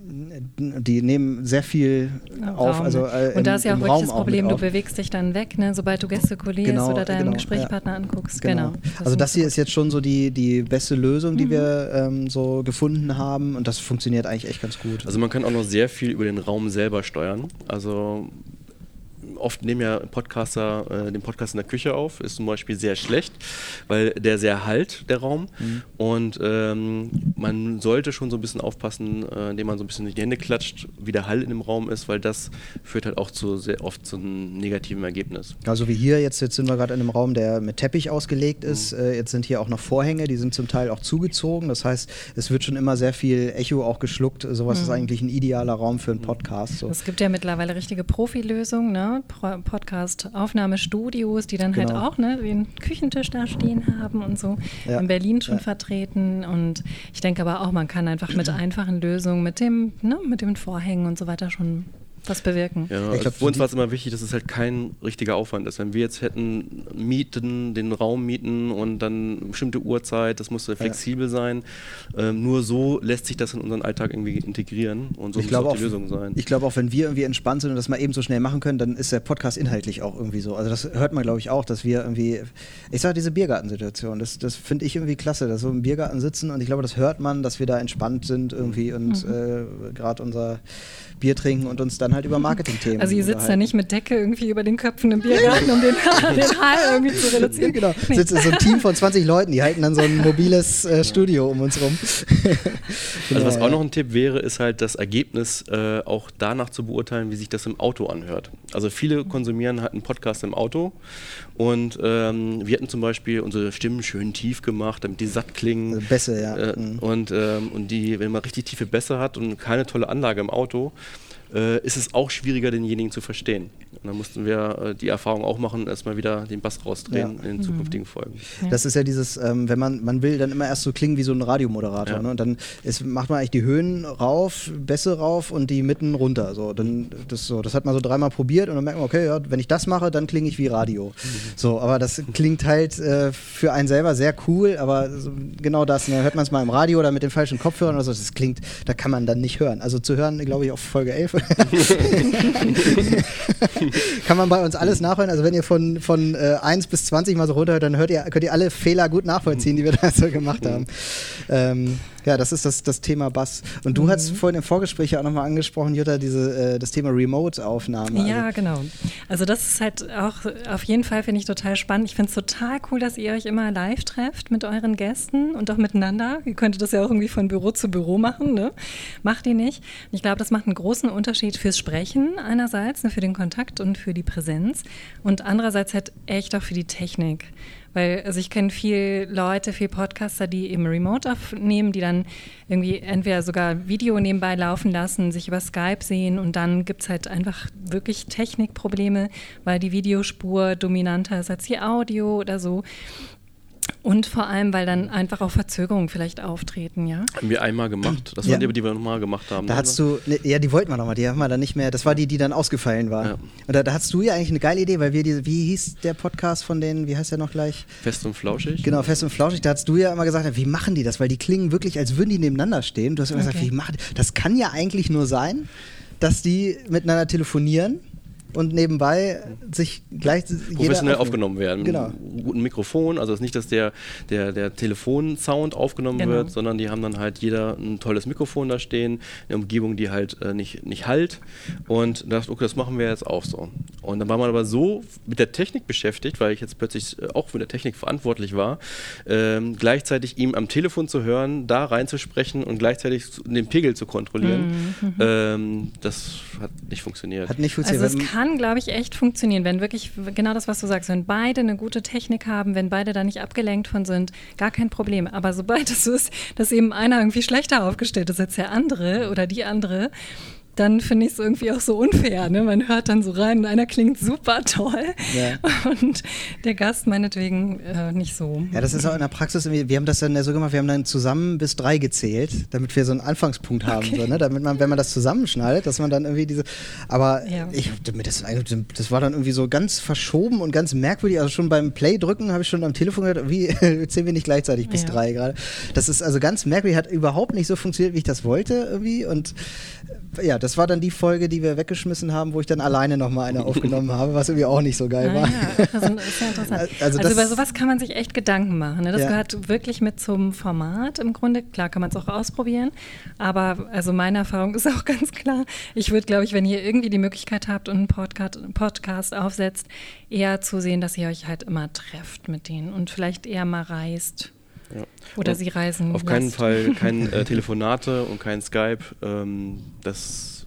die nehmen sehr viel auf. Also, äh, und da ist ja auch wirklich das Problem, du bewegst dich dann weg, ne? sobald du gestikulierst genau, oder deinen genau, Gesprächspartner ja. anguckst. Genau. genau. Das also das hier ist jetzt schon so die, die beste Lösung, die mhm. wir ähm, so gefunden haben und das funktioniert eigentlich echt ganz gut. Also man kann auch noch sehr viel über den Raum selber steuern. Also oft nehmen ja Podcaster äh, den Podcast in der Küche auf, ist zum Beispiel sehr schlecht, weil der sehr halt, der Raum. Mhm. Und ähm, man sollte schon so ein bisschen aufpassen, äh, indem man so ein bisschen durch die Hände klatscht, wie der Hall in dem Raum ist, weil das führt halt auch zu sehr oft zu einem negativen Ergebnis. Also wie hier, jetzt, jetzt sind wir gerade in einem Raum, der mit Teppich ausgelegt ist. Mhm. Äh, jetzt sind hier auch noch Vorhänge, die sind zum Teil auch zugezogen. Das heißt, es wird schon immer sehr viel Echo auch geschluckt. Sowas mhm. ist eigentlich ein idealer Raum für einen Podcast. So. Es gibt ja mittlerweile richtige Profilösungen, ne? Podcast-Aufnahmestudios, die dann halt genau. halt auch ne, den Küchentisch da stehen haben und so. Ja. In Berlin schon ja. vertreten. Und ich denke aber auch, man kann einfach mit einfachen Lösungen, mit dem, ne, mit den Vorhängen und so weiter schon was bewirken. Ja, ich glaub, für uns war es immer wichtig, dass es halt kein richtiger Aufwand ist. Wenn wir jetzt hätten mieten, den Raum mieten und dann eine bestimmte Uhrzeit, das musste flexibel ja. sein. Ähm, nur so lässt sich das in unseren Alltag irgendwie integrieren und so ich muss auch die Lösung sein. Ich glaube auch, wenn wir irgendwie entspannt sind und das mal eben so schnell machen können, dann ist der Podcast inhaltlich auch irgendwie so. Also das hört man, glaube ich, auch, dass wir irgendwie, ich sage diese Biergartensituation, das, das finde ich irgendwie klasse, dass wir im Biergarten sitzen und ich glaube, das hört man, dass wir da entspannt sind irgendwie und mhm. äh, gerade unser Bier trinken und uns dann halt über Marketing-Themen. Also ihr sitzt ja nicht mit Decke irgendwie über den Köpfen im Biergarten, um den, den Hall irgendwie zu reduzieren. genau. Nee. Sitzt so ein Team von 20 Leuten, die halten dann so ein mobiles äh, Studio um uns rum. also was auch noch ein Tipp wäre, ist halt das Ergebnis äh, auch danach zu beurteilen, wie sich das im Auto anhört. Also viele konsumieren halt einen Podcast im Auto und ähm, wir hatten zum Beispiel unsere Stimmen schön tief gemacht, damit die satt klingen. Also Bässe, ja. Äh, mhm. Und, ähm, und die, wenn man richtig tiefe Bässe hat und keine tolle Anlage im Auto, äh, ist es auch schwieriger, denjenigen zu verstehen. Und dann mussten wir äh, die Erfahrung auch machen, erstmal wieder den Bass rausdrehen ja. in den zukünftigen mhm. Folgen. Das ist ja dieses, ähm, wenn man, man will dann immer erst so klingen wie so ein Radiomoderator. Ne? Und dann ist, macht man eigentlich die Höhen rauf, Bässe rauf und die Mitten runter. So, dann, das, so, das hat man so dreimal probiert und dann merkt man, okay, ja, wenn ich das mache, dann klinge ich wie Radio. Mhm. So, aber das klingt halt äh, für einen selber sehr cool, aber so, genau das, dann ne, hört man es mal im Radio oder mit den falschen Kopfhörern oder so, das klingt, da kann man dann nicht hören. Also zu hören, glaube ich, auf Folge 11 kann man bei uns alles nachhören. Also wenn ihr von, von äh, 1 bis 20 mal so runterhört, dann hört ihr, könnt ihr alle Fehler gut nachvollziehen, die wir da so gemacht haben. Ähm, ja, das ist das, das Thema Bass. Und du mhm. hast vorhin im Vorgespräch ja auch nochmal angesprochen, Jutta, diese, äh, das Thema Remote-Aufnahme. Ja, also. genau. Also das ist halt auch auf jeden Fall, finde ich, total spannend. Ich finde es total cool, dass ihr euch immer live trefft mit euren Gästen und auch miteinander. Ihr könntet das ja auch irgendwie von Büro zu Büro machen, ne? Macht ihr nicht. Ich glaube, das macht einen großen Unterschied fürs Sprechen einerseits, ne, für den Kontakt und für die Präsenz und andererseits halt echt auch für die Technik. Weil, also ich kenne viele Leute, viele Podcaster, die eben remote aufnehmen, die dann irgendwie entweder sogar Video nebenbei laufen lassen, sich über Skype sehen und dann gibt es halt einfach wirklich Technikprobleme, weil die Videospur dominanter ist als die Audio oder so. Und vor allem, weil dann einfach auch Verzögerungen vielleicht auftreten, ja? Haben wir einmal gemacht. Das waren ja. die, die wir nochmal gemacht haben. Da oder? hast du, ne, ja, die wollten wir nochmal, die haben wir dann nicht mehr, das war die, die dann ausgefallen war. Ja. Und da, da hast du ja eigentlich eine geile Idee, weil wir diese, wie hieß der Podcast von denen, wie heißt der noch gleich? Fest und Flauschig. Genau, Fest und Flauschig. Da hast du ja immer gesagt, wie machen die das? Weil die klingen wirklich, als würden die nebeneinander stehen. Du hast immer okay. gesagt, wie machen die? Das kann ja eigentlich nur sein, dass die miteinander telefonieren und nebenbei sich gleich professionell aufgenommen werden. Genau. Mit Mikrofon, also es ist nicht, dass der, der, der Telefonsound aufgenommen genau. wird, sondern die haben dann halt jeder ein tolles Mikrofon da stehen, eine Umgebung, die halt äh, nicht, nicht halt und dachte, okay, das machen wir jetzt auch so. Und dann war man aber so mit der Technik beschäftigt, weil ich jetzt plötzlich äh, auch für der Technik verantwortlich war, ähm, gleichzeitig ihm am Telefon zu hören, da reinzusprechen und gleichzeitig den Pegel zu kontrollieren. Mhm. Ähm, das hat nicht funktioniert. Hat nicht funktioniert. Also kann, glaube ich, echt funktionieren, wenn wirklich genau das, was du sagst, wenn beide eine gute Technik haben, wenn beide da nicht abgelenkt von sind, gar kein Problem. Aber sobald es so ist, dass eben einer irgendwie schlechter aufgestellt ist als der andere oder die andere, dann finde ich es irgendwie auch so unfair. Ne? Man hört dann so rein und einer klingt super toll ja. und der Gast meinetwegen äh, nicht so. Ja, das ist auch in der Praxis, wir haben das dann so gemacht, wir haben dann zusammen bis drei gezählt, damit wir so einen Anfangspunkt haben. Okay. So, ne? Damit man, wenn man das zusammenschneidet, dass man dann irgendwie diese. Aber ja. ich, das, das war dann irgendwie so ganz verschoben und ganz merkwürdig. Also schon beim Play drücken habe ich schon am Telefon gehört, wie zählen wir nicht gleichzeitig bis ja. drei gerade. Das ist also ganz merkwürdig, hat überhaupt nicht so funktioniert, wie ich das wollte irgendwie. Und ja, das war dann die Folge, die wir weggeschmissen haben, wo ich dann alleine nochmal eine aufgenommen habe, was irgendwie auch nicht so geil war. Ja, das ist ja interessant. Also, also über sowas kann man sich echt Gedanken machen. Ne? Das ja. gehört wirklich mit zum Format im Grunde. Klar kann man es auch ausprobieren, aber also meine Erfahrung ist auch ganz klar. Ich würde, glaube ich, wenn ihr irgendwie die Möglichkeit habt und einen Podcast, Podcast aufsetzt, eher zu sehen, dass ihr euch halt immer trefft mit denen und vielleicht eher mal reist. Ja. Oder und sie reisen. Auf keinen Fall kein äh, Telefonate und kein Skype. Ähm, das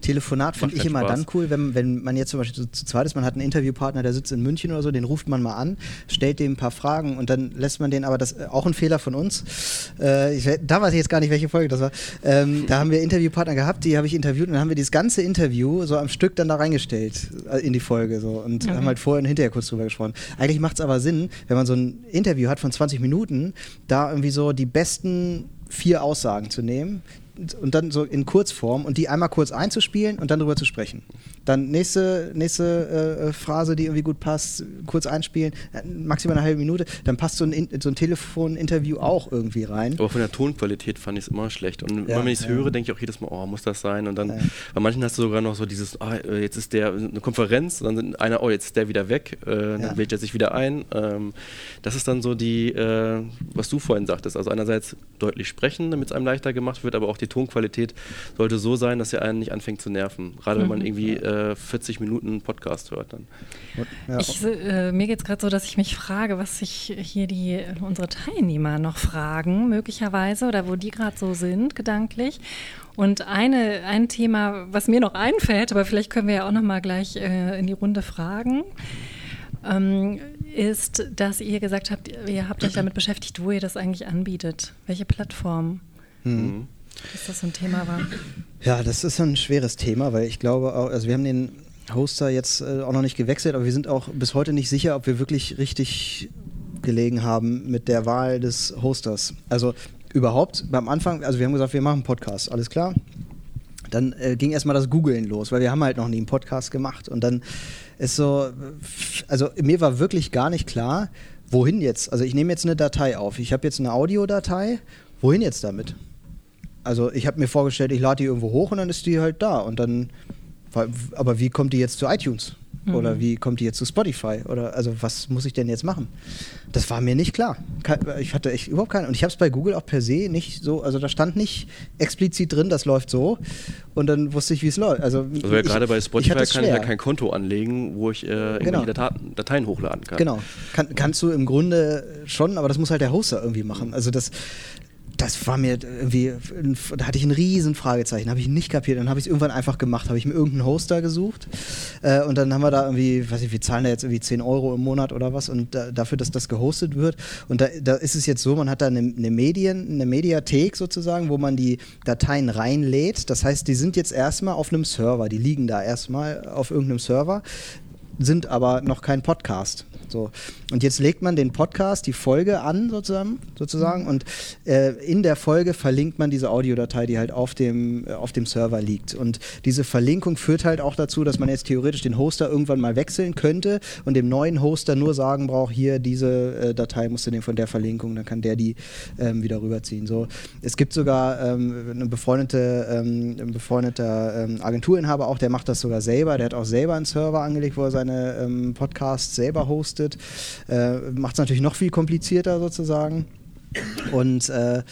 Telefonat finde ich immer Spaß. dann cool, wenn, wenn man jetzt zum Beispiel zu, zu, zweit ist, man hat einen Interviewpartner, der sitzt in München oder so, den ruft man mal an, stellt dem ein paar Fragen und dann lässt man den, aber das äh, auch ein Fehler von uns. Äh, ich, da weiß ich jetzt gar nicht, welche Folge das war. Ähm, da haben wir Interviewpartner gehabt, die habe ich interviewt und dann haben wir dieses ganze Interview so am Stück dann da reingestellt äh, in die Folge so und okay. haben halt vorher und hinterher kurz drüber gesprochen. Eigentlich macht es aber Sinn, wenn man so ein Interview hat von 20 Minuten, da irgendwie so die besten vier Aussagen zu nehmen, und dann so in Kurzform und die einmal kurz einzuspielen und dann drüber zu sprechen. Dann nächste, nächste äh, Phrase, die irgendwie gut passt, kurz einspielen, äh, maximal eine halbe Minute, dann passt so ein, so ein Telefoninterview auch irgendwie rein. Aber von der Tonqualität fand ich es immer schlecht. Und ja, immer wenn ich es ja. höre, denke ich auch jedes Mal, oh, muss das sein? Und dann, ja. bei manchen hast du sogar noch so dieses, oh, jetzt ist der eine Konferenz, und dann sind einer, oh, jetzt ist der wieder weg, äh, dann wählt er sich wieder ein. Ähm, das ist dann so die, äh, was du vorhin sagtest. Also einerseits deutlich sprechen, damit es einem leichter gemacht wird, aber auch die Tonqualität sollte so sein, dass er einen nicht anfängt zu nerven. Gerade mhm. wenn man mhm. irgendwie äh, 40 Minuten Podcast hört. Dann. Ja. Ich, äh, mir geht es gerade so, dass ich mich frage, was sich hier die, unsere Teilnehmer noch fragen, möglicherweise, oder wo die gerade so sind, gedanklich. Und eine, ein Thema, was mir noch einfällt, aber vielleicht können wir ja auch noch mal gleich äh, in die Runde fragen, ähm, ist, dass ihr gesagt habt, ihr habt euch damit beschäftigt, wo ihr das eigentlich anbietet. Welche Plattform? Mhm. Dass das so ein Thema war. Ja, das ist ein schweres Thema, weil ich glaube auch, also wir haben den Hoster jetzt äh, auch noch nicht gewechselt, aber wir sind auch bis heute nicht sicher, ob wir wirklich richtig gelegen haben mit der Wahl des Hosters. Also überhaupt beim Anfang, also wir haben gesagt, wir machen Podcast, alles klar. Dann äh, ging erstmal das Googlen los, weil wir haben halt noch nie einen Podcast gemacht. Und dann ist so, also mir war wirklich gar nicht klar, wohin jetzt. Also ich nehme jetzt eine Datei auf. Ich habe jetzt eine Audiodatei. Wohin jetzt damit? Also ich habe mir vorgestellt, ich lade die irgendwo hoch und dann ist die halt da. Und dann, aber wie kommt die jetzt zu iTunes? Mhm. Oder wie kommt die jetzt zu Spotify? Oder also was muss ich denn jetzt machen? Das war mir nicht klar. Ich hatte echt überhaupt keine. Und ich habe es bei Google auch per se nicht so, also da stand nicht explizit drin, das läuft so. Und dann wusste ich, wie es läuft. Also, also ja, gerade bei Spotify ich kann ich ja kein Konto anlegen, wo ich äh, genau. Dateien hochladen kann. Genau. Kann, kannst du im Grunde schon, aber das muss halt der Hoster irgendwie machen. Also das, das war mir irgendwie, da hatte ich ein riesen Fragezeichen, habe ich nicht kapiert. Dann habe ich es irgendwann einfach gemacht, habe ich mir irgendeinen Hoster gesucht äh, und dann haben wir da irgendwie, weiß ich, wir zahlen da jetzt irgendwie 10 Euro im Monat oder was und da, dafür, dass das gehostet wird. Und da, da, ist es jetzt so, man hat da eine, eine, Medien, eine Mediathek sozusagen, wo man die Dateien reinlädt. Das heißt, die sind jetzt erstmal auf einem Server, die liegen da erstmal auf irgendeinem Server sind aber noch kein Podcast. So. Und jetzt legt man den Podcast, die Folge an sozusagen, sozusagen und äh, in der Folge verlinkt man diese Audiodatei, die halt auf dem, äh, auf dem Server liegt. Und diese Verlinkung führt halt auch dazu, dass man jetzt theoretisch den Hoster irgendwann mal wechseln könnte und dem neuen Hoster nur sagen braucht, hier diese äh, Datei musst du nehmen von der Verlinkung, dann kann der die ähm, wieder rüberziehen. So. Es gibt sogar ähm, eine befreundete, ähm, ein befreundeter ähm, Agenturinhaber auch, der macht das sogar selber, der hat auch selber einen Server angelegt, wo er seine ähm, Podcasts selber hostet. Äh, Macht es natürlich noch viel komplizierter sozusagen. Und äh,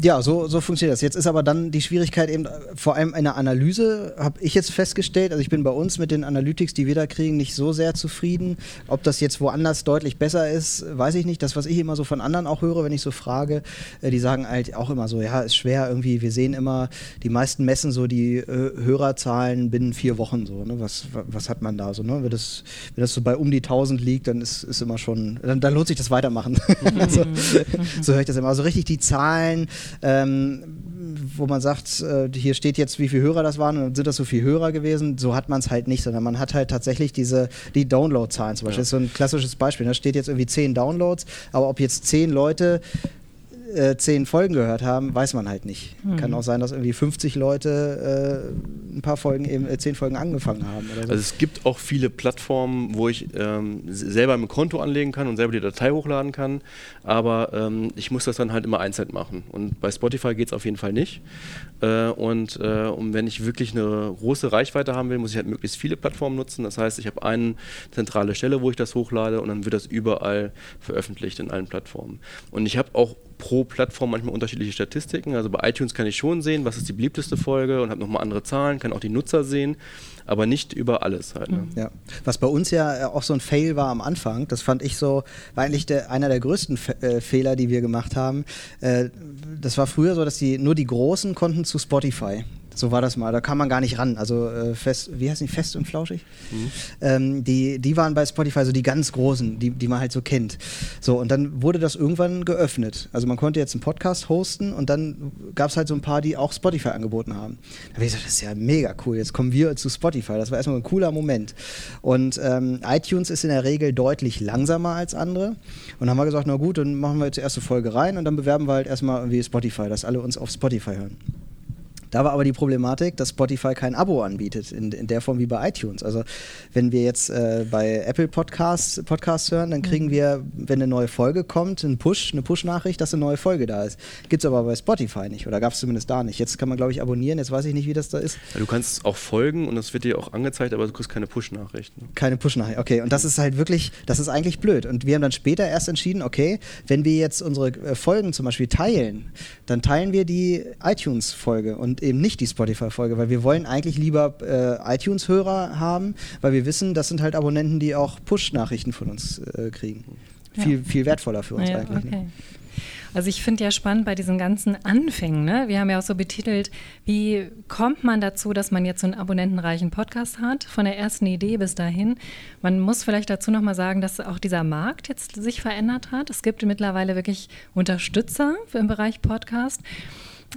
ja, so, so funktioniert das. Jetzt ist aber dann die Schwierigkeit eben vor allem in der Analyse, habe ich jetzt festgestellt. Also ich bin bei uns mit den Analytics, die wir da kriegen, nicht so sehr zufrieden. Ob das jetzt woanders deutlich besser ist, weiß ich nicht. Das, was ich immer so von anderen auch höre, wenn ich so frage, äh, die sagen halt auch immer so, ja, ist schwer irgendwie. Wir sehen immer, die meisten messen so die äh, Hörerzahlen binnen vier Wochen so. Ne? Was, was hat man da so? Ne? Wenn, das, wenn das so bei um die 1000 liegt, dann ist, ist immer schon, dann, dann lohnt sich das weitermachen. so, so höre ich das immer. Also richtig die Zahlen, ähm, wo man sagt, äh, hier steht jetzt, wie viele Hörer das waren und sind das so viele Hörer gewesen. So hat man es halt nicht, sondern man hat halt tatsächlich diese, die Download-Zahlen zum Beispiel. Ja. Das ist so ein klassisches Beispiel. Da steht jetzt irgendwie 10 Downloads, aber ob jetzt 10 Leute äh, zehn Folgen gehört haben, weiß man halt nicht. Mhm. Kann auch sein, dass irgendwie 50 Leute äh, ein paar Folgen, eben äh, zehn Folgen angefangen haben. So. Also es gibt auch viele Plattformen, wo ich ähm, selber ein Konto anlegen kann und selber die Datei hochladen kann, aber ähm, ich muss das dann halt immer einzeln machen. Und bei Spotify geht es auf jeden Fall nicht. Äh, und, äh, und wenn ich wirklich eine große Reichweite haben will, muss ich halt möglichst viele Plattformen nutzen. Das heißt, ich habe eine zentrale Stelle, wo ich das hochlade und dann wird das überall veröffentlicht in allen Plattformen. Und ich habe auch pro Plattform manchmal unterschiedliche Statistiken. Also bei iTunes kann ich schon sehen, was ist die beliebteste Folge und habe nochmal andere Zahlen, kann auch die Nutzer sehen, aber nicht über alles halt. Ne? Ja. Was bei uns ja äh, auch so ein Fail war am Anfang, das fand ich so, war eigentlich der, einer der größten Fe äh, Fehler, die wir gemacht haben. Äh, das war früher so, dass die, nur die Großen konnten zu Spotify. So war das mal. Da kam man gar nicht ran. Also äh, fest, wie heißt die? Fest und flauschig? Mhm. Ähm, die, die waren bei Spotify so die ganz großen, die, die man halt so kennt. So, und dann wurde das irgendwann geöffnet. Also man konnte jetzt einen Podcast hosten und dann gab es halt so ein paar, die auch Spotify angeboten haben. Da habe ich gesagt, das ist ja mega cool. Jetzt kommen wir zu Spotify. Das war erstmal ein cooler Moment. Und ähm, iTunes ist in der Regel deutlich langsamer als andere. Und dann haben wir gesagt, na gut, dann machen wir jetzt die erste Folge rein und dann bewerben wir halt erstmal irgendwie Spotify, dass alle uns auf Spotify hören. Da war aber die Problematik, dass Spotify kein Abo anbietet, in, in der Form wie bei iTunes. Also wenn wir jetzt äh, bei Apple Podcasts, Podcasts hören, dann kriegen mhm. wir, wenn eine neue Folge kommt, einen Push, eine Push-Nachricht, dass eine neue Folge da ist. Gibt es aber bei Spotify nicht oder gab es zumindest da nicht. Jetzt kann man, glaube ich, abonnieren, jetzt weiß ich nicht, wie das da ist. Ja, du kannst auch folgen und das wird dir auch angezeigt, aber du kriegst keine Push-Nachricht. Ne? Keine Push-Nachricht, okay. Und das ist halt wirklich, das ist eigentlich blöd. Und wir haben dann später erst entschieden, okay, wenn wir jetzt unsere äh, Folgen zum Beispiel teilen, dann teilen wir die iTunes-Folge und eben nicht die Spotify-Folge, weil wir wollen eigentlich lieber äh, iTunes-Hörer haben, weil wir wissen, das sind halt Abonnenten, die auch Push-Nachrichten von uns äh, kriegen. Ja. Viel, viel wertvoller für uns ja, eigentlich. Ne? Okay. Ne? Also ich finde ja spannend bei diesen ganzen Anfängen, ne? wir haben ja auch so betitelt, wie kommt man dazu, dass man jetzt so einen abonnentenreichen Podcast hat, von der ersten Idee bis dahin. Man muss vielleicht dazu nochmal sagen, dass auch dieser Markt jetzt sich verändert hat. Es gibt mittlerweile wirklich Unterstützer im Bereich Podcast.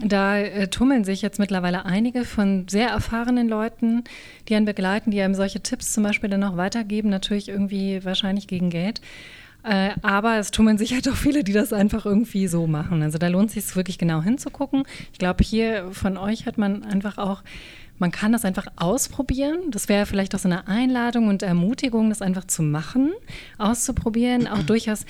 Da äh, tummeln sich jetzt mittlerweile einige von sehr erfahrenen Leuten, die einen begleiten, die einem solche Tipps zum Beispiel dann auch weitergeben, natürlich irgendwie wahrscheinlich gegen Geld. Äh, aber es tummeln sich halt auch viele, die das einfach irgendwie so machen. Also da lohnt es sich wirklich genau hinzugucken. Ich glaube, hier von euch hat man einfach auch man kann das einfach ausprobieren. Das wäre vielleicht auch so eine Einladung und Ermutigung, das einfach zu machen, auszuprobieren, auch durchaus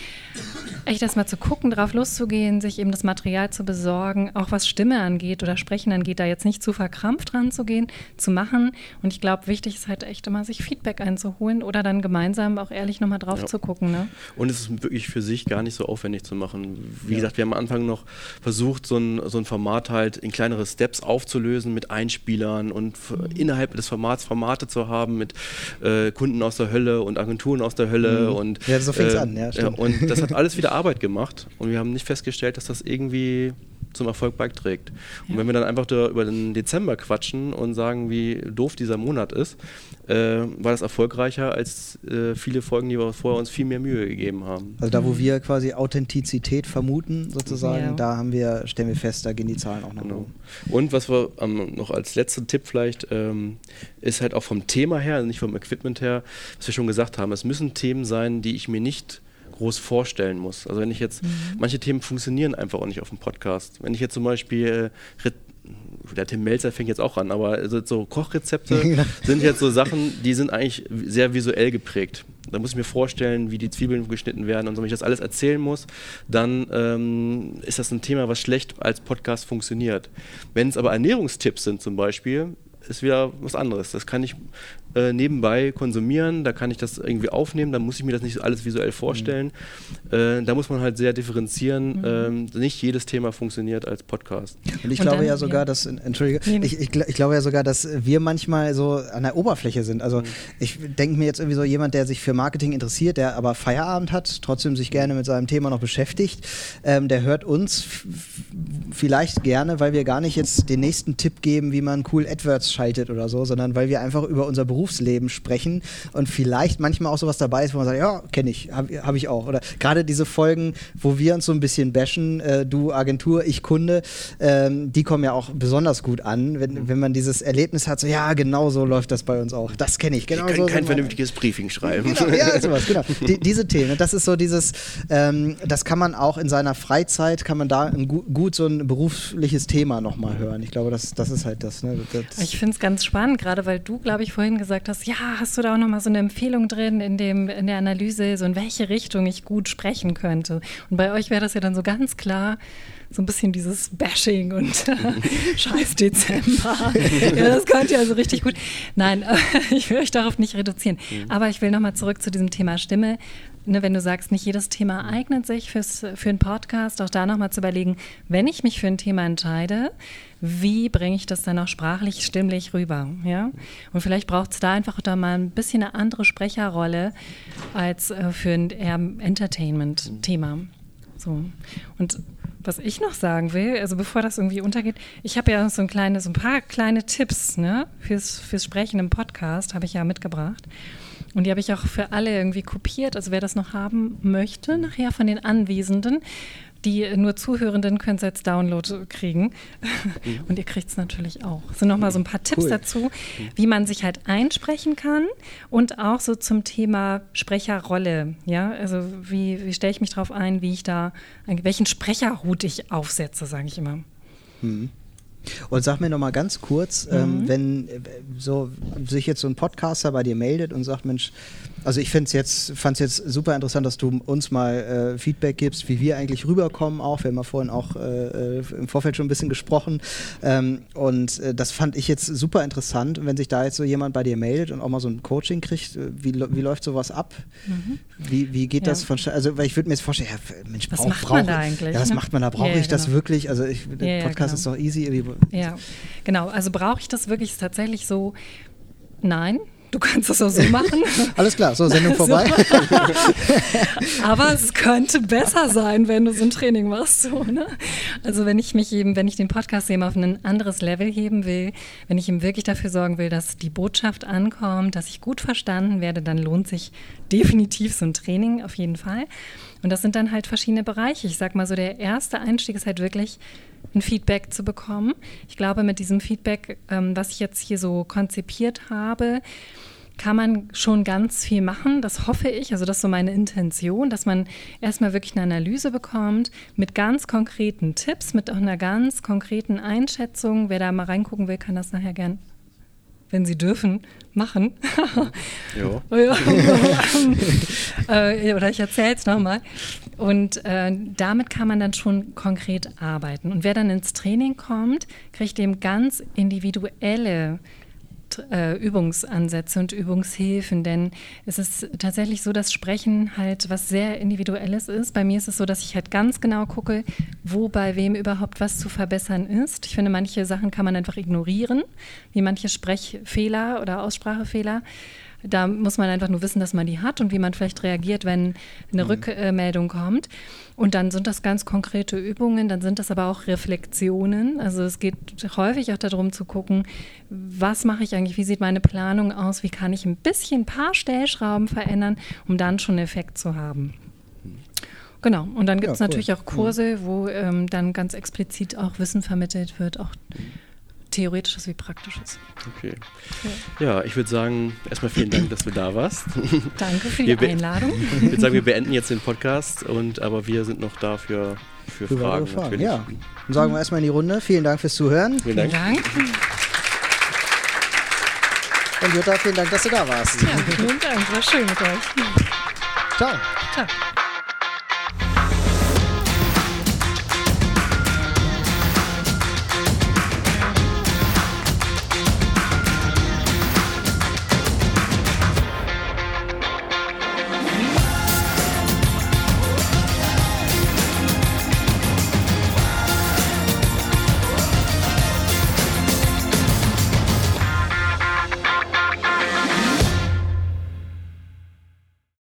echt erstmal zu gucken, drauf loszugehen, sich eben das Material zu besorgen, auch was Stimme angeht oder Sprechen angeht, da jetzt nicht zu verkrampft ranzugehen, zu machen. Und ich glaube, wichtig ist halt echt immer, sich Feedback einzuholen oder dann gemeinsam auch ehrlich nochmal drauf ja. zu gucken. Ne? Und es ist wirklich für sich gar nicht so aufwendig zu machen. Wie ja. gesagt, wir haben am Anfang noch versucht, so ein, so ein Format halt in kleinere Steps aufzulösen mit Einspielern und innerhalb des Formats Formate zu haben mit äh, Kunden aus der Hölle und Agenturen aus der Hölle. Mhm. Und, ja, so fängt es äh, an, ja, stimmt. Und das hat alles wieder Arbeit gemacht und wir haben nicht festgestellt, dass das irgendwie zum Erfolg beiträgt. Und ja. wenn wir dann einfach da über den Dezember quatschen und sagen, wie doof dieser Monat ist, äh, war das erfolgreicher als äh, viele Folgen, die wir vorher uns viel mehr Mühe gegeben haben. Also da, wo wir quasi Authentizität vermuten, sozusagen, ja. da haben wir, stellen wir fest, da gehen die Zahlen auch noch genau. Und was wir ähm, noch als letzten Tipp vielleicht, ähm, ist halt auch vom Thema her, also nicht vom Equipment her, was wir schon gesagt haben, es müssen Themen sein, die ich mir nicht groß vorstellen muss. Also wenn ich jetzt, mhm. manche Themen funktionieren einfach auch nicht auf dem Podcast. Wenn ich jetzt zum Beispiel äh, der Tim Melzer fängt jetzt auch an, aber also so Kochrezepte sind jetzt so Sachen, die sind eigentlich sehr visuell geprägt. Da muss ich mir vorstellen, wie die Zwiebeln geschnitten werden und so. Wenn ich das alles erzählen muss, dann ähm, ist das ein Thema, was schlecht als Podcast funktioniert. Wenn es aber Ernährungstipps sind zum Beispiel, ist wieder was anderes. Das kann ich äh, nebenbei konsumieren, da kann ich das irgendwie aufnehmen, da muss ich mir das nicht alles visuell vorstellen. Mhm. Äh, da muss man halt sehr differenzieren. Mhm. Ähm, nicht jedes Thema funktioniert als Podcast. Und ich Und glaube dann, ja sogar, ja. dass, entschuldige, nee, nee. Ich, ich, ich, glaube ja sogar, dass wir manchmal so an der Oberfläche sind. Also mhm. ich denke mir jetzt irgendwie so jemand, der sich für Marketing interessiert, der aber Feierabend hat, trotzdem sich gerne mit seinem Thema noch beschäftigt, ähm, der hört uns vielleicht gerne, weil wir gar nicht jetzt den nächsten Tipp geben, wie man cool AdWords schaltet oder so, sondern weil wir einfach über unser Berufsleben sprechen und vielleicht manchmal auch sowas dabei ist, wo man sagt, ja, kenne ich, habe hab ich auch. Oder gerade diese Folgen, wo wir uns so ein bisschen bashen, äh, du Agentur, ich Kunde, ähm, die kommen ja auch besonders gut an, wenn, wenn man dieses Erlebnis hat, so ja, genau so läuft das bei uns auch. Das kenne ich. Genau ich kann so kein vernünftiges Briefing schreiben. Genau, ja, sowas, genau. Die, diese Themen, das ist so dieses, ähm, das kann man auch in seiner Freizeit, kann man da ein, gut so ein berufliches Thema nochmal hören. Ich glaube, das, das ist halt das. Ne? das ich finde es ganz spannend, gerade weil du, glaube ich, vorhin gesagt hast, ja, hast du da auch nochmal so eine Empfehlung drin in, dem, in der Analyse, so in welche Richtung ich gut sprechen könnte. Und bei euch wäre das ja dann so ganz klar, so ein bisschen dieses Bashing und Scheiß Dezember. ja, das könnt ihr also richtig gut. Nein, ich will euch darauf nicht reduzieren. Mhm. Aber ich will nochmal zurück zu diesem Thema Stimme. Ne, wenn du sagst, nicht jedes Thema eignet sich fürs, für einen Podcast, auch da nochmal zu überlegen, wenn ich mich für ein Thema entscheide, wie bringe ich das dann auch sprachlich, stimmlich rüber? Ja? Und vielleicht braucht es da einfach da mal ein bisschen eine andere Sprecherrolle als äh, für ein Entertainment-Thema. So. Und was ich noch sagen will, also bevor das irgendwie untergeht, ich habe ja so ein kleine, so ein paar kleine Tipps ne, fürs, fürs Sprechen im Podcast, habe ich ja mitgebracht. Und die habe ich auch für alle irgendwie kopiert. Also wer das noch haben möchte, nachher von den Anwesenden, die nur Zuhörenden können es als Download kriegen. Mhm. Und ihr kriegt es natürlich auch. Sind nochmal so ein paar Tipps cool. dazu, wie man sich halt einsprechen kann und auch so zum Thema Sprecherrolle. Ja, also wie, wie stelle ich mich darauf ein, wie ich da, welchen Sprecherhut ich aufsetze, sage ich immer. Mhm. Und sag mir noch mal ganz kurz, ähm, mhm. ähm, wenn äh, so sich jetzt so ein Podcaster bei dir meldet und sagt, Mensch, also ich finde es jetzt, fand es jetzt super interessant, dass du uns mal äh, Feedback gibst, wie wir eigentlich rüberkommen auch. Wir haben ja vorhin auch äh, äh, im Vorfeld schon ein bisschen gesprochen. Ähm, und äh, das fand ich jetzt super interessant. wenn sich da jetzt so jemand bei dir meldet und auch mal so ein Coaching kriegt, äh, wie, wie läuft sowas ab? Mhm. Wie, wie geht ja. das von Also weil ich würde mir jetzt vorstellen, ja, Mensch, was brauch, macht man da eigentlich? Ja, was ne? macht man da? Brauche ja, ich genau. das wirklich? Also ich, der Podcast genau. ist doch easy. Ja, genau. Also brauche ich das wirklich tatsächlich so? Nein, Du kannst das auch so machen. Alles klar, so Sendung vorbei. Aber es könnte besser sein, wenn du so ein Training machst. So, ne? Also wenn ich mich eben, wenn ich den Podcast eben auf ein anderes Level heben will, wenn ich ihm wirklich dafür sorgen will, dass die Botschaft ankommt, dass ich gut verstanden werde, dann lohnt sich definitiv so ein Training auf jeden Fall. Und das sind dann halt verschiedene Bereiche. Ich sag mal so, der erste Einstieg ist halt wirklich ein Feedback zu bekommen. Ich glaube, mit diesem Feedback, ähm, was ich jetzt hier so konzipiert habe, kann man schon ganz viel machen. Das hoffe ich. Also das ist so meine Intention, dass man erstmal wirklich eine Analyse bekommt mit ganz konkreten Tipps, mit auch einer ganz konkreten Einschätzung. Wer da mal reingucken will, kann das nachher gern wenn sie dürfen, machen. ja. äh, oder ich erzähle es nochmal. Und äh, damit kann man dann schon konkret arbeiten. Und wer dann ins Training kommt, kriegt eben ganz individuelle äh, Übungsansätze und Übungshilfen, denn es ist tatsächlich so, dass Sprechen halt was sehr Individuelles ist. Bei mir ist es so, dass ich halt ganz genau gucke, wo bei wem überhaupt was zu verbessern ist. Ich finde, manche Sachen kann man einfach ignorieren, wie manche Sprechfehler oder Aussprachefehler. Da muss man einfach nur wissen, dass man die hat und wie man vielleicht reagiert, wenn eine mhm. Rückmeldung kommt. Und dann sind das ganz konkrete Übungen, dann sind das aber auch Reflexionen. Also es geht häufig auch darum zu gucken, was mache ich eigentlich, wie sieht meine Planung aus, wie kann ich ein bisschen ein paar Stellschrauben verändern, um dann schon einen Effekt zu haben. Genau, und dann gibt es ja, cool. natürlich auch Kurse, wo ähm, dann ganz explizit auch Wissen vermittelt wird, auch Theoretisches wie Praktisches. Okay. Ja, ja ich würde sagen, erstmal vielen Dank, dass du da warst. Danke für die Einladung. Ich würde sagen, wir beenden jetzt den Podcast, und, aber wir sind noch da für, für Fragen. Fragen. Ja. Dann sagen wir erstmal in die Runde. Vielen Dank fürs Zuhören. Vielen Dank. Vielen Dank. Und Jutta, vielen Dank, dass du da warst. Ja, vielen Dank. War schön mit euch. Ciao. Ciao.